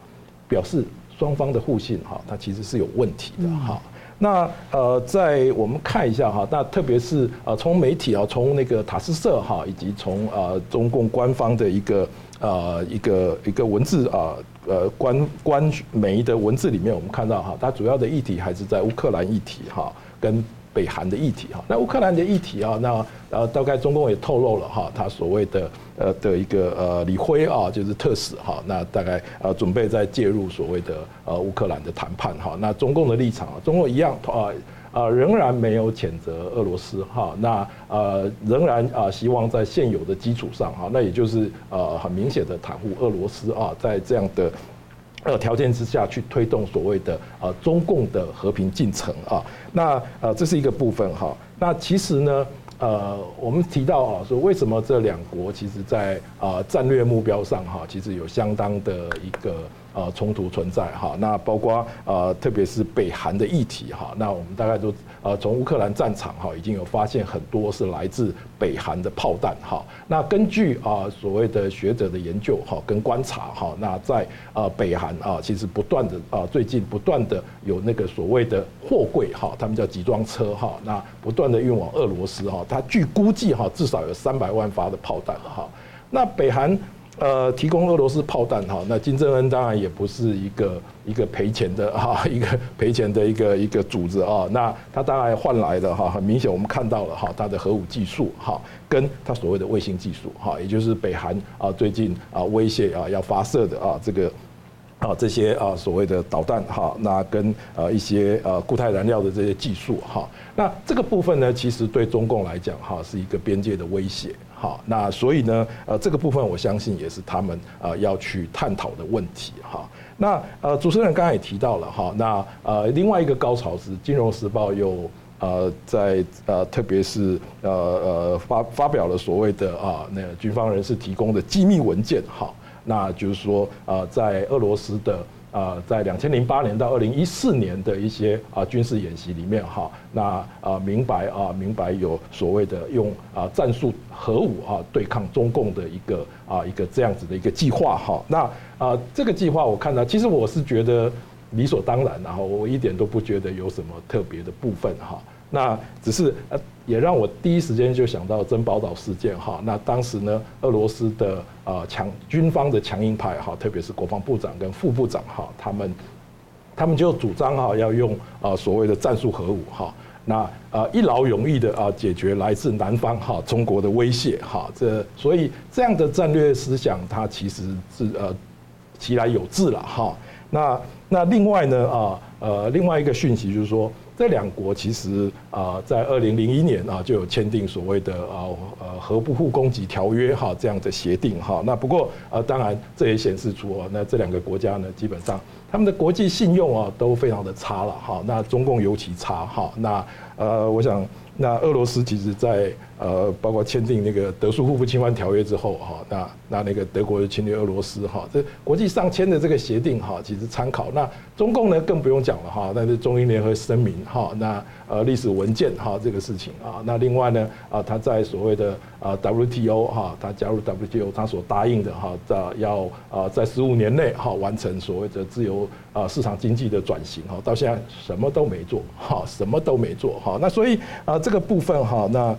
表示双方的互信哈，它其实是有问题的哈。那呃在我们看一下哈，那特别是呃从媒体啊，从那个塔斯社哈，以及从呃中共官方的一个呃一个一个文字啊。呃，官官媒的文字里面，我们看到哈，它主要的议题还是在乌克兰议题哈，跟北韩的议题哈。那乌克兰的议题啊，那呃大概中共也透露了哈，他所谓的呃的一个呃李辉啊，就是特使哈，那大概呃准备在介入所谓的呃乌克兰的谈判哈。那中共的立场啊，中共一样啊。啊，仍然没有谴责俄罗斯哈，那呃，仍然啊，希望在现有的基础上哈，那也就是呃，很明显的袒护俄罗斯啊，在这样的呃条件之下去推动所谓的呃中共的和平进程啊，那呃，这是一个部分哈，那其实呢，呃，我们提到啊，说为什么这两国其实在啊战略目标上哈，其实有相当的一个。呃，冲突存在哈，那包括呃，特别是北韩的议题哈，那我们大概都呃，从乌克兰战场哈，已经有发现很多是来自北韩的炮弹哈。那根据啊所谓的学者的研究哈跟观察哈，那在呃北韩啊，其实不断的啊，最近不断的有那个所谓的货柜哈，他们叫集装车哈，那不断的运往俄罗斯哈，它据估计哈，至少有三百万发的炮弹哈。那北韩。呃，提供俄罗斯炮弹哈，那金正恩当然也不是一个一个赔钱的哈，(laughs) 一个赔钱的一个一个组织啊。那他当然换来的哈，很明显我们看到了哈，他的核武技术哈，跟他所谓的卫星技术哈，也就是北韩啊最近啊威胁啊要发射的啊这个啊这些啊所谓的导弹哈，那跟呃一些呃固态燃料的这些技术哈，那这个部分呢，其实对中共来讲哈，是一个边界的威胁。好，那所以呢，呃，这个部分我相信也是他们呃要去探讨的问题哈。那呃，主持人刚才也提到了哈，那呃，另外一个高潮是《金融时报》又呃在呃，特别是呃呃发发表了所谓的啊那个军方人士提供的机密文件哈，那就是说呃，在俄罗斯的。啊，在两千零八年到二零一四年的一些啊军事演习里面哈，那啊明白啊明白有所谓的用啊战术核武啊对抗中共的一个啊一个这样子的一个计划哈，那啊这个计划我看到其实我是觉得理所当然，然后我一点都不觉得有什么特别的部分哈。那只是呃，也让我第一时间就想到珍宝岛事件哈。那当时呢，俄罗斯的呃强军方的强硬派哈，特别是国防部长跟副部长哈，他们他们就主张哈要用啊所谓的战术核武哈，那啊一劳永逸的啊解决来自南方哈中国的威胁哈。这所以这样的战略思想，它其实是呃其来有致了哈。那那另外呢啊呃另外一个讯息就是说。这两国其实啊，在二零零一年啊就有签订所谓的啊呃核不互攻击条约哈这样的协定哈。那不过啊，当然这也显示出啊，那这两个国家呢，基本上他们的国际信用啊都非常的差了哈。那中共尤其差哈。那呃，我想。那俄罗斯其实，在呃，包括签订那个德苏互不侵犯条约之后，哈，那那那个德国侵略俄罗斯，哈，这国际上签的这个协定，哈，其实参考。那中共呢，更不用讲了，哈，那是中英联合声明，哈，那呃历史文件，哈，这个事情啊，那另外呢，啊，他在所谓的啊 WTO，哈，他加入 WTO，他所答应的，哈，在要啊在十五年内，哈，完成所谓的自由啊市场经济的转型，哈，到现在什么都没做，哈，什么都没做，哈，那所以啊。这个部分哈，那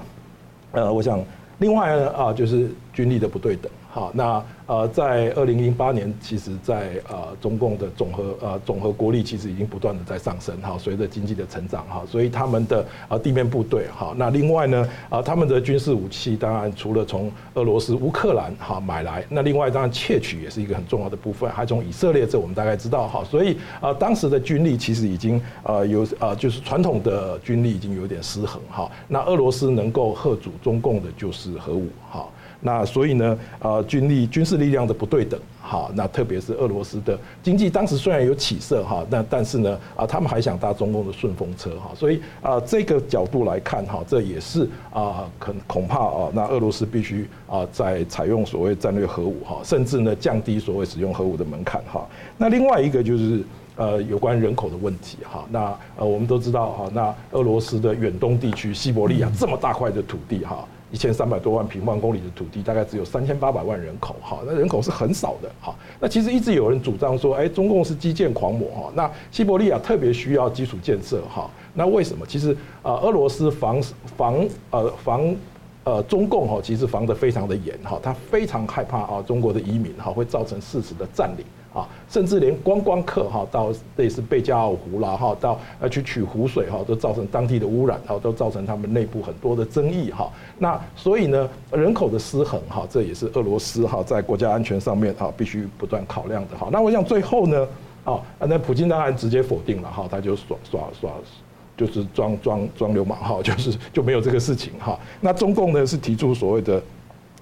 呃，我想另外呢啊，就是军力的不对等，好，那。呃，在二零零八年，其实，在呃中共的总和呃总和国力其实已经不断的在上升哈，随着经济的成长哈，所以他们的呃地面部队哈，那另外呢啊他们的军事武器当然除了从俄罗斯乌克兰哈买来，那另外当然窃取也是一个很重要的部分，还从以色列这我们大概知道哈，所以啊当时的军力其实已经呃有呃就是传统的军力已经有点失衡哈，那俄罗斯能够吓阻中共的就是核武哈。那所以呢，呃，军力军事力量的不对等，哈，那特别是俄罗斯的经济当时虽然有起色，哈，那但是呢，啊，他们还想搭中共的顺风车，哈，所以啊，这个角度来看，哈，这也是啊，可恐怕啊，那俄罗斯必须啊，在采用所谓战略核武，哈，甚至呢，降低所谓使用核武的门槛，哈。那另外一个就是呃，有关人口的问题，哈，那呃，我们都知道，哈，那俄罗斯的远东地区西伯利亚这么大块的土地，哈。一千三百多万平方公里的土地，大概只有三千八百万人口，哈，那人口是很少的，哈。那其实一直有人主张说，哎，中共是基建狂魔，哈。那西伯利亚特别需要基础建设，哈。那为什么？其实啊，俄罗斯防防呃防呃中共哈，其实防得非常的严，哈。他非常害怕啊，中国的移民哈会造成事实的占领。啊，甚至连观光客哈到类似贝加尔湖啦哈，到呃去取湖水哈，都造成当地的污染，哈，都造成他们内部很多的争议哈。那所以呢，人口的失衡哈，这也是俄罗斯哈在国家安全上面哈必须不断考量的哈。那我想最后呢，啊，那普京当然直接否定了哈，他就耍耍耍，就是装装装流氓哈，就是就没有这个事情哈。那中共呢是提出所谓的。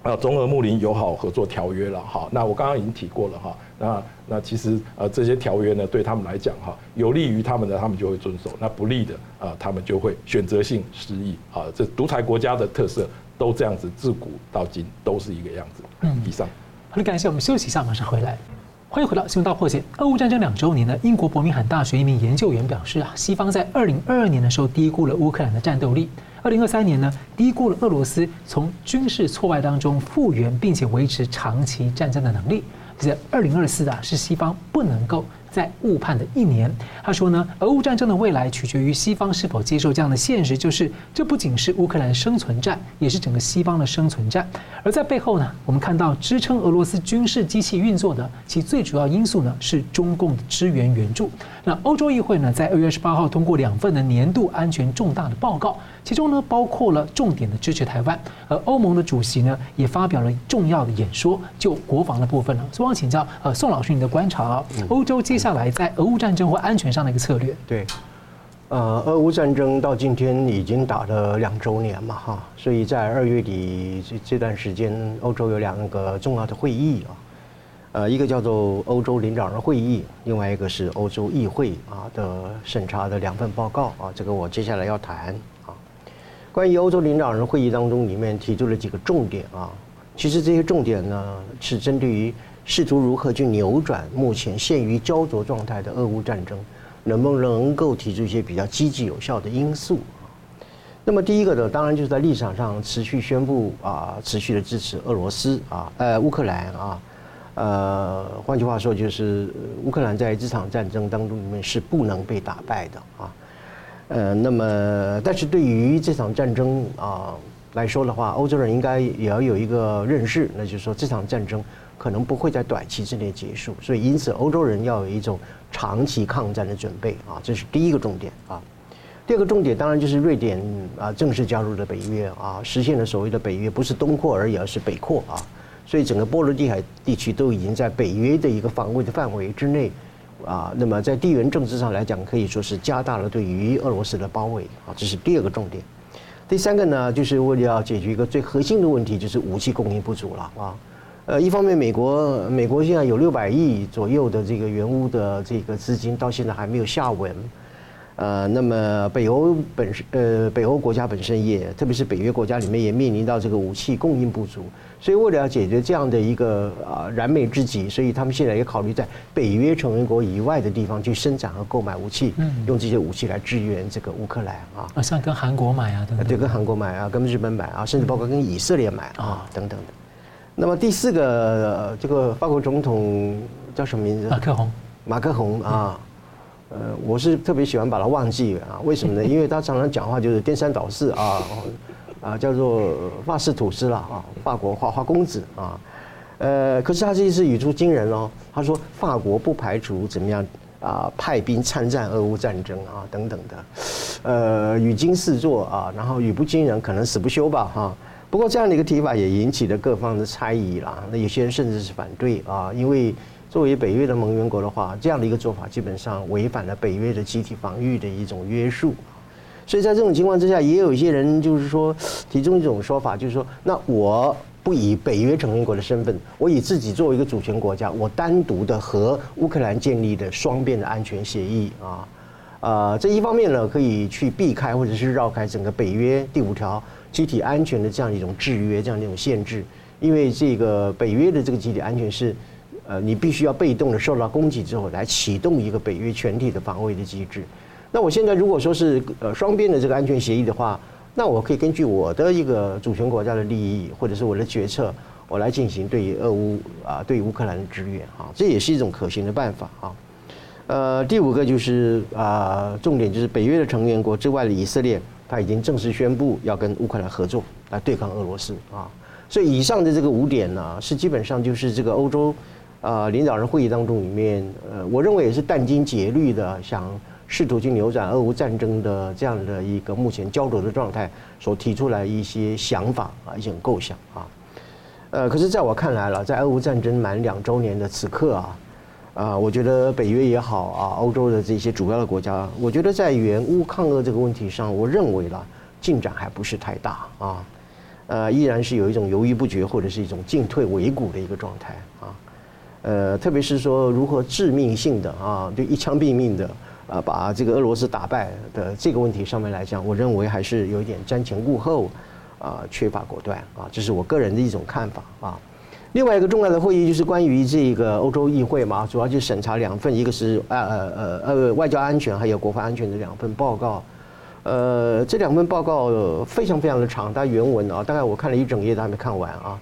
啊，中俄睦邻友好合作条约了哈，那我刚刚已经提过了哈，那那其实呃这些条约呢对他们来讲哈，有利于他们的他们就会遵守，那不利的啊他们就会选择性失忆啊，这独裁国家的特色都这样子，自古到今都是一个样子。嗯，以上。好的，感谢我们休息一下，马上回来。欢迎回到《新闻大破解》。俄乌战争两周年呢，英国伯明翰大学一名研究员表示啊，西方在二零二二年的时候低估了乌克兰的战斗力。二零二三年呢，低估了俄罗斯从军事挫败当中复原并且维持长期战争的能力。这二零二四啊，是西方不能够。在误判的一年，他说呢，俄乌战争的未来取决于西方是否接受这样的现实，就是这不仅是乌克兰生存战，也是整个西方的生存战。而在背后呢，我们看到支撑俄罗斯军事机器运作的其最主要因素呢，是中共的支援援助。那欧洲议会呢，在二月二十八号通过两份的年度安全重大的报告，其中呢，包括了重点的支持台湾，而欧盟的主席呢，也发表了重要的演说，就国防的部分呢，所以我想请教呃宋老师你的观察啊，欧洲接下来在俄乌战争或安全上的一个策略。对，呃，俄乌战争到今天已经打了两周年嘛哈，所以在二月底这这段时间，欧洲有两个重要的会议啊。呃，一个叫做欧洲领导人会议，另外一个是欧洲议会啊的审查的两份报告啊，这个我接下来要谈啊。关于欧洲领导人会议当中里面提出了几个重点啊，其实这些重点呢是针对于试图如何去扭转目前陷于焦灼状态的俄乌战争，能不能够提出一些比较积极有效的因素。那么第一个呢，当然就是在立场上持续宣布啊，持续的支持俄罗斯啊，呃，乌克兰啊。呃，换句话说，就是乌克兰在这场战争当中里面是不能被打败的啊。呃，那么，但是对于这场战争啊来说的话，欧洲人应该也要有一个认识，那就是说这场战争可能不会在短期之内结束，所以因此欧洲人要有一种长期抗战的准备啊，这是第一个重点啊。第二个重点当然就是瑞典啊正式加入了北约啊，实现了所谓的北约不是东扩而已，而是北扩啊。所以整个波罗的海地区都已经在北约的一个防卫的范围之内，啊，那么在地缘政治上来讲，可以说是加大了对于俄罗斯的包围，啊，这是第二个重点。第三个呢，就是为了要解决一个最核心的问题，就是武器供应不足了啊。呃，一方面美国美国现在有六百亿左右的这个援乌的这个资金，到现在还没有下文。呃，那么北欧本身，呃，北欧国家本身也，特别是北约国家里面也面临到这个武器供应不足，所以为了要解决这样的一个啊燃眉之急，所以他们现在也考虑在北约成员国以外的地方去生产和购买武器，嗯，用这些武器来支援这个乌克兰啊，啊，像跟韩国买啊，等等，对，跟韩国买啊，跟日本买啊，甚至包括跟以色列买啊，等等的。那么第四个，这个法国总统叫什么名字？马克宏。马克宏啊。呃，我是特别喜欢把它忘记啊，为什么呢？(laughs) 因为他常常讲话就是颠三倒四啊，啊，叫做法式吐司了啊，法国花花公子啊，呃，可是他这一次语出惊人哦，他说法国不排除怎么样啊，派兵参战俄乌战争啊等等的，呃，语惊四座啊，然后语不惊人，可能死不休吧哈。不过这样的一个提法也引起了各方的猜疑啦，那有些人甚至是反对啊，因为。作为北约的盟员国的话，这样的一个做法基本上违反了北约的集体防御的一种约束，所以在这种情况之下，也有一些人就是说提出一种说法，就是说，那我不以北约成员国的身份，我以自己作为一个主权国家，我单独的和乌克兰建立的双边的安全协议啊，啊，这一方面呢，可以去避开或者是绕开整个北约第五条集体安全的这样一种制约，这样一种限制，因为这个北约的这个集体安全是。呃，你必须要被动的受到攻击之后，来启动一个北约全体的防卫的机制。那我现在如果说是呃双边的这个安全协议的话，那我可以根据我的一个主权国家的利益，或者是我的决策，我来进行对于俄乌啊，对于乌克兰的支援啊，这也是一种可行的办法啊。呃，第五个就是啊，重点就是北约的成员国之外的以色列，他已经正式宣布要跟乌克兰合作来对抗俄罗斯啊。所以以上的这个五点呢，是基本上就是这个欧洲。啊领导人会议当中里面，呃，我认为也是殚精竭虑的想试图去扭转俄乌战争的这样的一个目前焦灼的状态，所提出来一些想法啊，一些构想啊。呃，可是在我看来了，在俄乌战争满两周年的此刻啊，啊，我觉得北约也好啊，欧洲的这些主要的国家，我觉得在援乌抗俄这个问题上，我认为了进展还不是太大啊。呃，依然是有一种犹豫不决，或者是一种进退维谷的一个状态啊。呃，特别是说如何致命性的啊，就一枪毙命的啊，把这个俄罗斯打败的这个问题上面来讲，我认为还是有一点瞻前顾后啊，缺乏果断啊，这是我个人的一种看法啊。另外一个重要的会议就是关于这个欧洲议会嘛，主要就审查两份，一个是呃呃呃呃外交安全还有国防安全的两份报告。呃，这两份报告非常非常的长，它原文啊，大概我看了一整页都还没看完啊。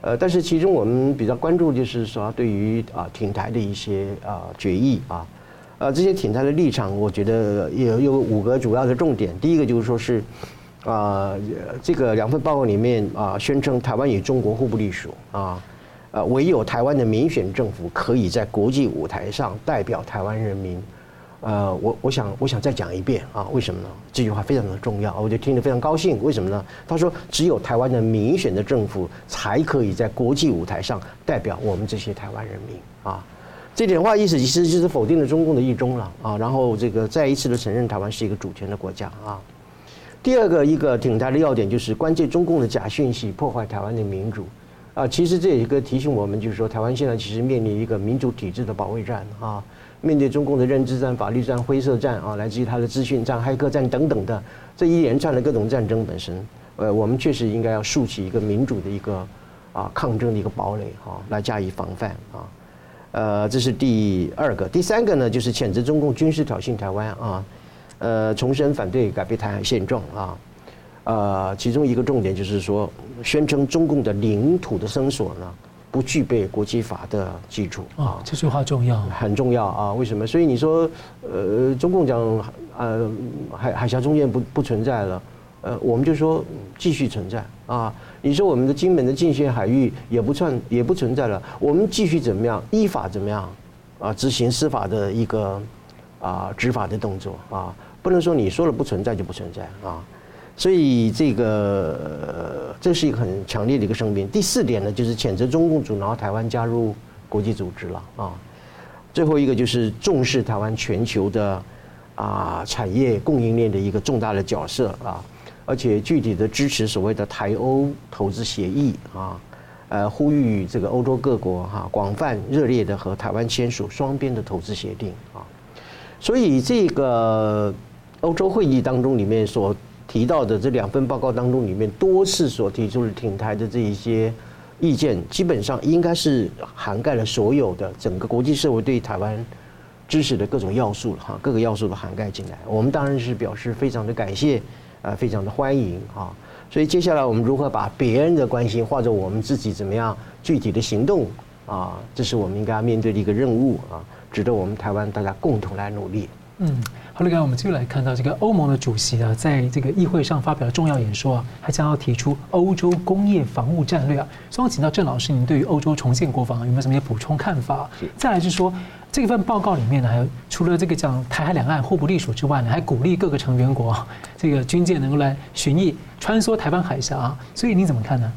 呃，但是其中我们比较关注就是说，对于啊挺台的一些啊决议啊，呃这些挺台的立场，我觉得有有五个主要的重点。第一个就是说是啊，这个两份报告里面啊，宣称台湾与中国互不隶属啊，呃，唯有台湾的民选政府可以在国际舞台上代表台湾人民。呃，我我想我想再讲一遍啊，为什么呢？这句话非常的重要，我就听得非常高兴。为什么呢？他说，只有台湾的民选的政府才可以在国际舞台上代表我们这些台湾人民啊。这点话意思其实就是否定了中共的一中了啊。然后这个再一次的承认台湾是一个主权的国家啊。第二个一个挺大的要点就是关键中共的假讯息破坏台湾的民主啊。其实这也一个提醒我们，就是说台湾现在其实面临一个民主体制的保卫战啊。面对中共的认知战、法律战、灰色战啊，来自于他的资讯战、黑客战等等的这一连串的各种战争本身，呃，我们确实应该要竖起一个民主的一个啊抗争的一个堡垒哈，来加以防范啊。呃，这是第二个，第三个呢，就是谴责中共军事挑衅台湾啊，呃，重申反对改变台海现状啊。呃，其中一个重点就是说，宣称中共的领土的声索呢。不具备国际法的基础啊，这句话重要，很重要啊。为什么？所以你说，呃，中共讲，呃，海海峡中间不不存在了，呃，我们就说继续存在啊。你说我们的金门的禁限海域也不算也不存在了，我们继续怎么样？依法怎么样？啊，执行司法的一个啊执法的动作啊，不能说你说了不存在就不存在啊。所以这个这是一个很强烈的一个声明。第四点呢，就是谴责中共阻挠台湾加入国际组织了啊。最后一个就是重视台湾全球的啊产业供应链的一个重大的角色啊，而且具体的支持所谓的台欧投资协议啊，呃，呼吁这个欧洲各国哈广泛热烈的和台湾签署双边的投资协定啊。所以这个欧洲会议当中里面所提到的这两份报告当中，里面多次所提出的挺台的这一些意见，基本上应该是涵盖了所有的整个国际社会对台湾支持的各种要素了哈，各个要素都涵盖进来。我们当然是表示非常的感谢，啊，非常的欢迎啊。所以接下来我们如何把别人的关心或者我们自己怎么样具体的行动啊，这是我们应该要面对的一个任务啊，值得我们台湾大家共同来努力。嗯。好了，刚才我们继续来看到这个欧盟的主席啊，在这个议会上发表了重要演说啊，还将要提出欧洲工业防务战略啊。所以我请到郑老师，您对于欧洲重建国防有没有什么补充看法？再来就是说，这份报告里面呢，还有除了这个讲台海两岸互不隶属之外呢，还鼓励各个成员国这个军舰能够来巡弋穿梭台湾海峡啊。所以你怎么看呢？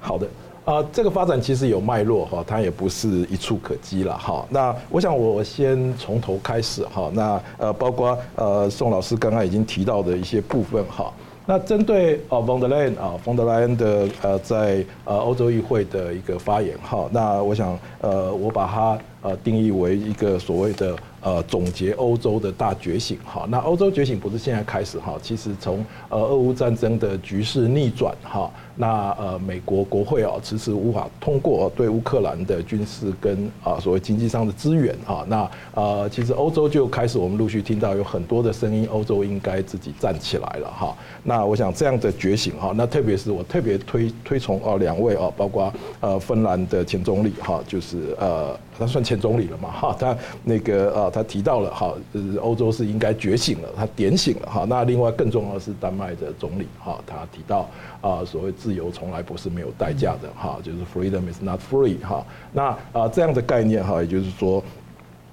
好的。啊，这个发展其实有脉络哈，它也不是一蹴可几了哈。那我想我先从头开始哈。那呃，包括呃宋老师刚刚已经提到的一些部分哈。那针对啊冯德莱恩啊冯德莱恩的呃在呃欧洲议会的一个发言哈。那我想呃我把它呃定义为一个所谓的呃总结欧洲的大觉醒哈。那欧洲觉醒不是现在开始哈，其实从呃俄乌战争的局势逆转哈。那呃，美国国会啊，迟迟无法通过对乌克兰的军事跟啊所谓经济上的支援啊。那呃，其实欧洲就开始，我们陆续听到有很多的声音，欧洲应该自己站起来了哈。那我想这样的觉醒哈，那特别是我特别推推崇啊两位啊，包括呃芬兰的前总理哈，就是呃他算前总理了嘛哈，他那个啊，他提到了哈，就是欧洲是应该觉醒了，他点醒了哈。那另外更重要的是丹麦的总理哈，他提到啊，所谓自由从来不是没有代价的哈，就是 freedom is not free 哈。那啊这样的概念哈，也就是说。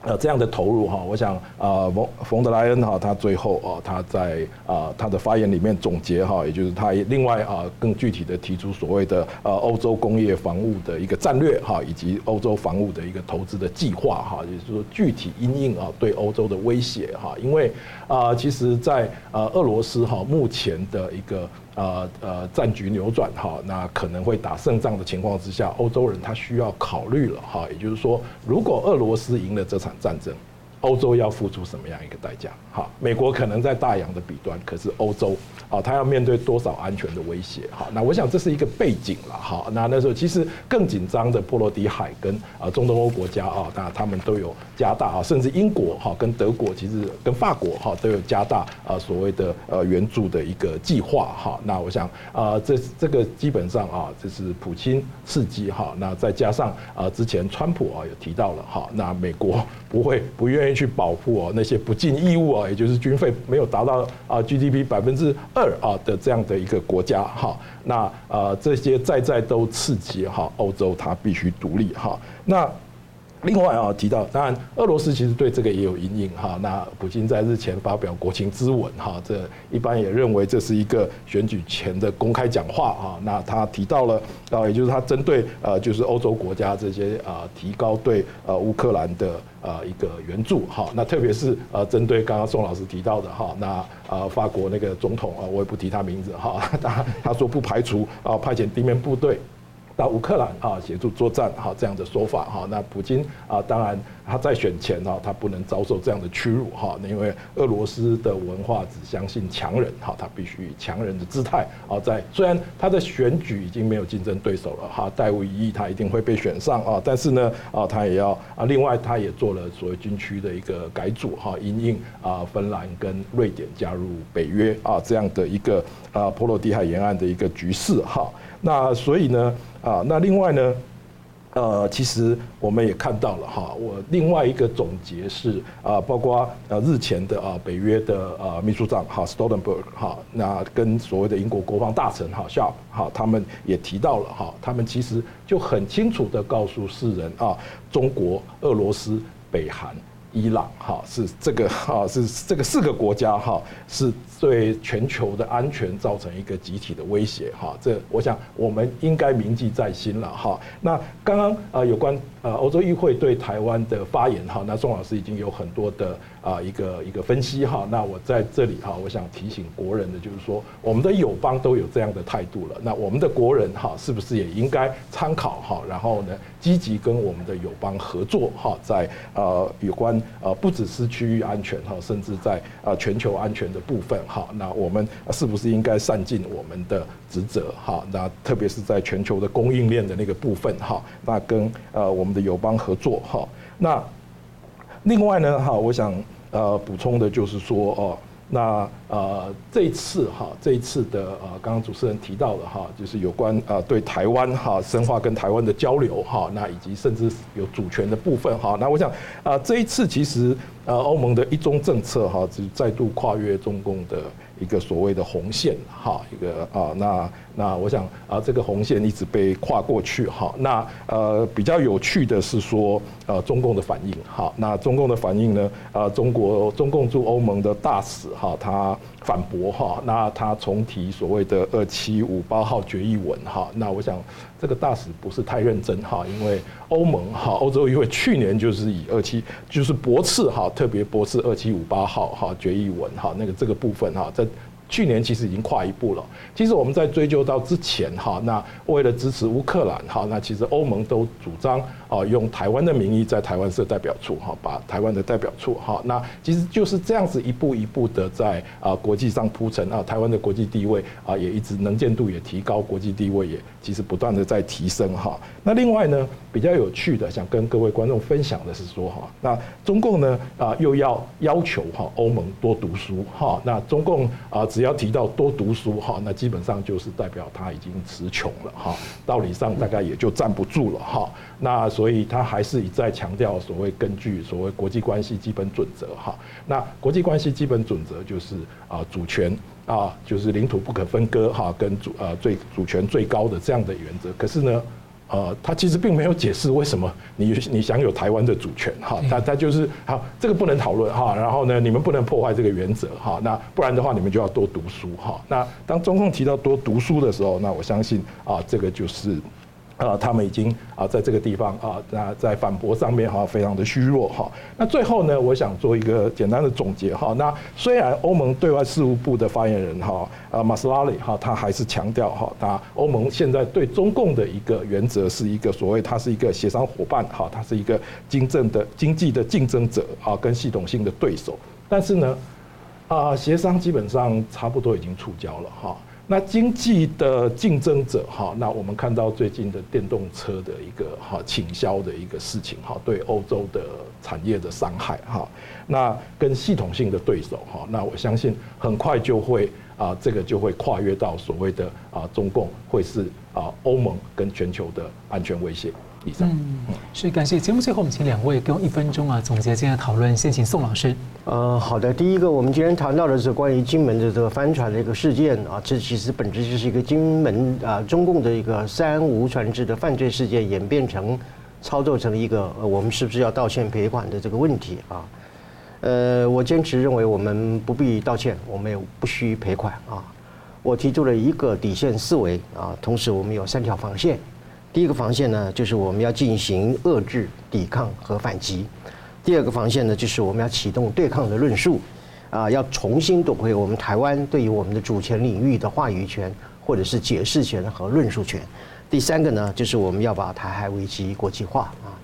呃，这样的投入哈，我想啊，冯冯德莱恩哈，他最后啊，他在啊他的发言里面总结哈，也就是他另外啊更具体的提出所谓的呃欧洲工业防务的一个战略哈，以及欧洲防务的一个投资的计划哈，也就是说具体因应啊对欧洲的威胁哈，因为啊其实在呃俄罗斯哈目前的一个。呃呃，战局扭转哈，那可能会打胜仗的情况之下，欧洲人他需要考虑了哈，也就是说，如果俄罗斯赢了这场战争，欧洲要付出什么样一个代价？哈，美国可能在大洋的彼端，可是欧洲。啊，他要面对多少安全的威胁？好，那我想这是一个背景了。哈，那那时候其实更紧张的波罗的海跟啊中东欧国家啊，那他们都有加大啊，甚至英国哈跟德国其实跟法国哈都有加大啊所谓的呃援助的一个计划哈。那我想啊，这这个基本上啊，这是普京刺激哈。那再加上啊，之前川普啊有提到了哈，那美国不会不愿意去保护哦那些不尽义务啊，也就是军费没有达到啊 GDP 百分之二啊的这样的一个国家哈，那啊这些在在都刺激哈欧洲它必须独立哈那。另外啊，提到当然，俄罗斯其实对这个也有阴影哈。那普京在日前发表国情咨文哈，这一般也认为这是一个选举前的公开讲话哈。那他提到了啊，也就是他针对呃，就是欧洲国家这些啊，提高对呃乌克兰的呃一个援助哈。那特别是呃，针对刚刚宋老师提到的哈，那呃法国那个总统啊，我也不提他名字哈，(laughs) 他他说不排除啊派遣地面部队。到乌克兰啊，协助作战哈，这样的说法哈。那普京啊，当然他在选前哈，他不能遭受这样的屈辱哈。因为俄罗斯的文化只相信强人哈，他必须以强人的姿态啊，在虽然他的选举已经没有竞争对手了哈，代无疑义他一定会被选上啊，但是呢啊，他也要啊，另外他也做了所谓军区的一个改组哈，因应啊芬兰跟瑞典加入北约啊这样的一个啊波罗的海沿岸的一个局势哈。那所以呢，啊，那另外呢，呃，其实我们也看到了哈，我另外一个总结是啊，包括呃日前的啊北约的啊秘书长哈 Stoltenberg 哈，那跟所谓的英国国防大臣哈 Sharp 哈，他们也提到了哈，他们其实就很清楚的告诉世人啊，中国、俄罗斯、北韩。伊朗哈是这个哈是这个四个国家哈是对全球的安全造成一个集体的威胁哈，这我想我们应该铭记在心了哈。那刚刚啊有关呃欧洲议会对台湾的发言哈，那宋老师已经有很多的啊一个一个分析哈。那我在这里哈，我想提醒国人的就是说，我们的友邦都有这样的态度了，那我们的国人哈是不是也应该参考哈？然后呢，积极跟我们的友邦合作哈，在呃有关。呃，不只是区域安全哈，甚至在啊全球安全的部分哈，那我们是不是应该善尽我们的职责哈？那特别是在全球的供应链的那个部分哈，那跟呃我们的友邦合作哈。那另外呢哈，我想呃补充的就是说哦。那呃，这一次哈，这一次的呃，刚刚主持人提到的哈，就是有关呃对台湾哈深化跟台湾的交流哈，那以及甚至有主权的部分哈，那我想啊，这一次其实呃欧盟的一中政策哈，就再度跨越中共的。一个所谓的红线，哈，一个啊，那那我想啊，这个红线一直被跨过去，哈，那呃比较有趣的是说，呃，中共的反应，哈，那中共的反应呢，啊，中国中共驻欧盟的大使，哈，他反驳，哈，那他重提所谓的二七五八号决议文，哈，那我想这个大使不是太认真，哈，因为欧盟，哈，欧洲议会去年就是以二七就是驳斥，哈，特别驳斥二七五八号，哈，决议文，哈，那个这个部分，哈，在。去年其实已经跨一步了。其实我们在追究到之前哈，那为了支持乌克兰哈，那其实欧盟都主张啊用台湾的名义在台湾设代表处哈，把台湾的代表处哈，那其实就是这样子一步一步的在啊国际上铺陈啊，台湾的国际地位啊也一直能见度也提高，国际地位也其实不断的在提升哈。那另外呢，比较有趣的想跟各位观众分享的是说哈，那中共呢啊又要要求哈欧盟多读书哈，那中共啊只要要提到多读书哈，那基本上就是代表他已经词穷了哈，道理上大概也就站不住了哈。那所以他还是一再强调所谓根据所谓国际关系基本准则哈。那国际关系基本准则就是啊主权啊就是领土不可分割哈，跟主呃最主权最高的这样的原则。可是呢？呃，他其实并没有解释为什么你你享有台湾的主权哈，他他就是好，这个不能讨论哈，然后呢，你们不能破坏这个原则哈，那不然的话，你们就要多读书哈。那当中共提到多读书的时候，那我相信啊，这个就是。啊，他们已经啊，在这个地方啊，那在反驳上面哈，非常的虚弱哈。那最后呢，我想做一个简单的总结哈。那虽然欧盟对外事务部的发言人哈，啊马斯拉里哈，他还是强调哈，他欧盟现在对中共的一个原则是一个所谓，它是一个协商伙伴哈，它是一个经济的经济的竞争者啊，跟系统性的对手。但是呢，啊，协商基本上差不多已经触礁了哈。那经济的竞争者哈，那我们看到最近的电动车的一个哈倾销的一个事情哈，对欧洲的产业的伤害哈，那跟系统性的对手哈，那我相信很快就会啊，这个就会跨越到所谓的啊中共会是啊欧盟跟全球的安全威胁。嗯，所以感谢节目最后，我们请两位给我一分钟啊总结今天的讨论。先请宋老师。呃，好的，第一个，我们今天谈到的是关于金门的这个帆船的一个事件啊，这其实本质就是一个金门啊中共的一个三无船只的犯罪事件演变成操作成一个呃我们是不是要道歉赔款的这个问题啊。呃，我坚持认为我们不必道歉，我们也不需赔款啊。我提出了一个底线思维啊，同时我们有三条防线。第一个防线呢，就是我们要进行遏制、抵抗和反击；第二个防线呢，就是我们要启动对抗的论述，啊，要重新夺回我们台湾对于我们的主权领域的话语权，或者是解释权和论述权；第三个呢，就是我们要把台海危机国际化啊。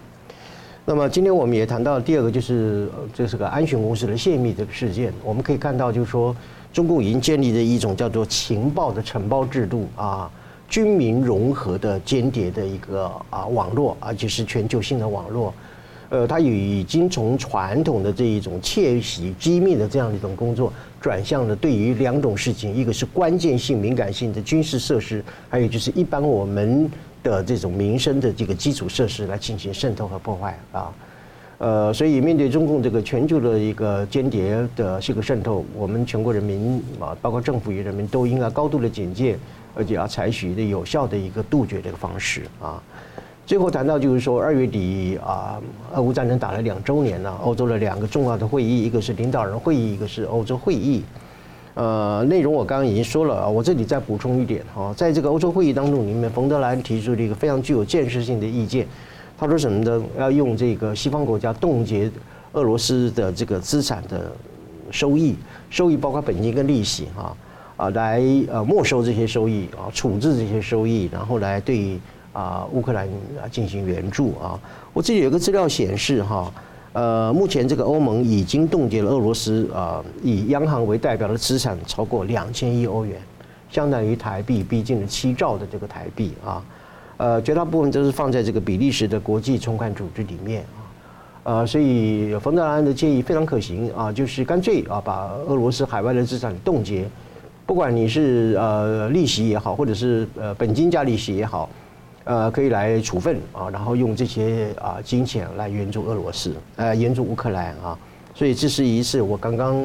那么今天我们也谈到第二个，就是这是个安全公司的泄密这个事件。我们可以看到，就是说中共已经建立了一种叫做情报的承包制度啊。军民融合的间谍的一个啊网络，而且是全球性的网络，呃，它已经从传统的这一种窃取机密的这样一种工作，转向了对于两种事情，一个是关键性、敏感性的军事设施，还有就是一般我们的这种民生的这个基础设施来进行渗透和破坏啊，呃，所以面对中共这个全球的一个间谍的这个渗透，我们全国人民啊，包括政府与人民都应该高度的警戒。而且要采取的有效的一个杜绝这个方式啊。最后谈到就是说，二月底啊，俄乌战争打了两周年了，欧洲的两个重要的会议，一个是领导人会议，一个是欧洲会议。呃，内容我刚刚已经说了啊，我这里再补充一点哈，在这个欧洲会议当中，里面冯德莱提出了一个非常具有建设性的意见，他说什么呢？要用这个西方国家冻结俄罗斯的这个资产的收益，收益包括本金跟利息哈。啊，啊来呃没收这些收益啊，处置这些收益，然后来对啊乌克兰啊进行援助啊。我这里有个资料显示哈，呃，目前这个欧盟已经冻结了俄罗斯啊以央行为代表的资产超过两千亿欧元，相当于台币逼近了七兆的这个台币啊。呃，绝大部分都是放在这个比利时的国际存款组织里面啊。呃，所以冯德莱恩的建议非常可行啊，就是干脆啊把俄罗斯海外的资产冻结。不管你是呃利息也好，或者是呃本金加利息也好，呃可以来处分啊，然后用这些啊金钱来援助俄罗斯，呃援助乌克兰啊，所以这是一次我刚刚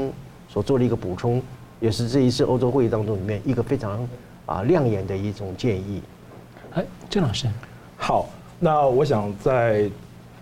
所做的一个补充，也是这一次欧洲会议当中里面一个非常啊亮眼的一种建议。哎，郑老师，好，那我想再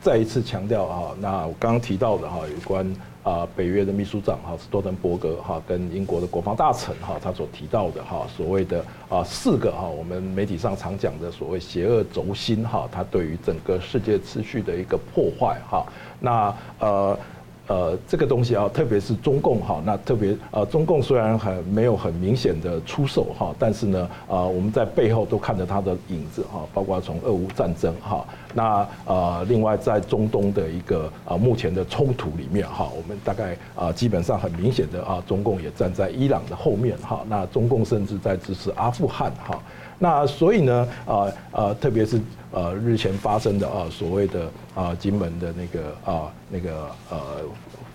再一次强调啊，那我刚刚提到的哈有关。啊，北约的秘书长哈斯多登伯格哈跟英国的国防大臣哈，他所提到的哈所谓的啊四个哈，我们媒体上常讲的所谓邪恶轴心哈，它对于整个世界秩序的一个破坏哈，那呃。呃，这个东西啊，特别是中共哈，那特别呃，中共虽然很没有很明显的出手哈，但是呢，啊，我们在背后都看着他的影子哈，包括从俄乌战争哈，那呃，另外在中东的一个啊目前的冲突里面哈，我们大概啊基本上很明显的啊，中共也站在伊朗的后面哈，那中共甚至在支持阿富汗哈。那所以呢，呃呃，特别是呃日前发生的啊所谓的啊金门的那个啊那个呃。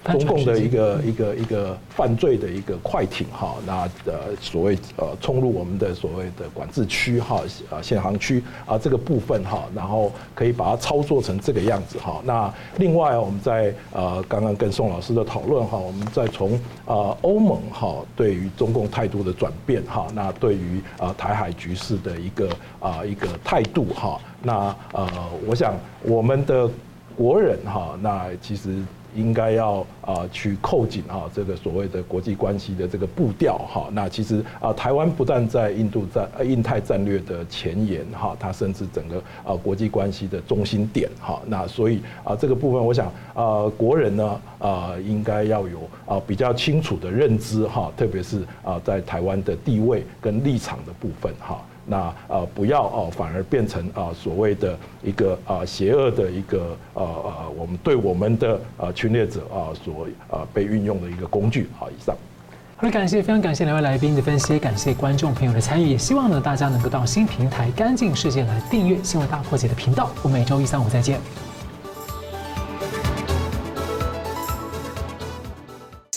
中共的一个一个一个犯罪的一个快艇哈，那呃所谓呃冲入我们的所谓的管制区哈啊限航区啊这个部分哈，然后可以把它操作成这个样子哈。那另外我们在呃刚刚跟宋老师的讨论哈，我们再从啊欧盟哈对于中共态度的转变哈，那对于啊台海局势的一个啊一个态度哈，那呃我想我们的国人哈，那其实。应该要啊去扣紧哈这个所谓的国际关系的这个步调哈，那其实啊台湾不但在印度战呃印太战略的前沿哈，它甚至整个啊国际关系的中心点哈，那所以啊这个部分我想啊国人呢啊应该要有啊比较清楚的认知哈，特别是啊在台湾的地位跟立场的部分哈。那呃不要哦，反而变成啊所谓的一个啊邪恶的一个呃呃，我们对我们的呃侵略者啊所啊被运用的一个工具。好，以上。好的，感谢，非常感谢两位来宾的分析，感谢观众朋友的参与，也希望呢大家能够到新平台“干净世界”来订阅《新闻大破解》的频道。我们每周一、三、五再见。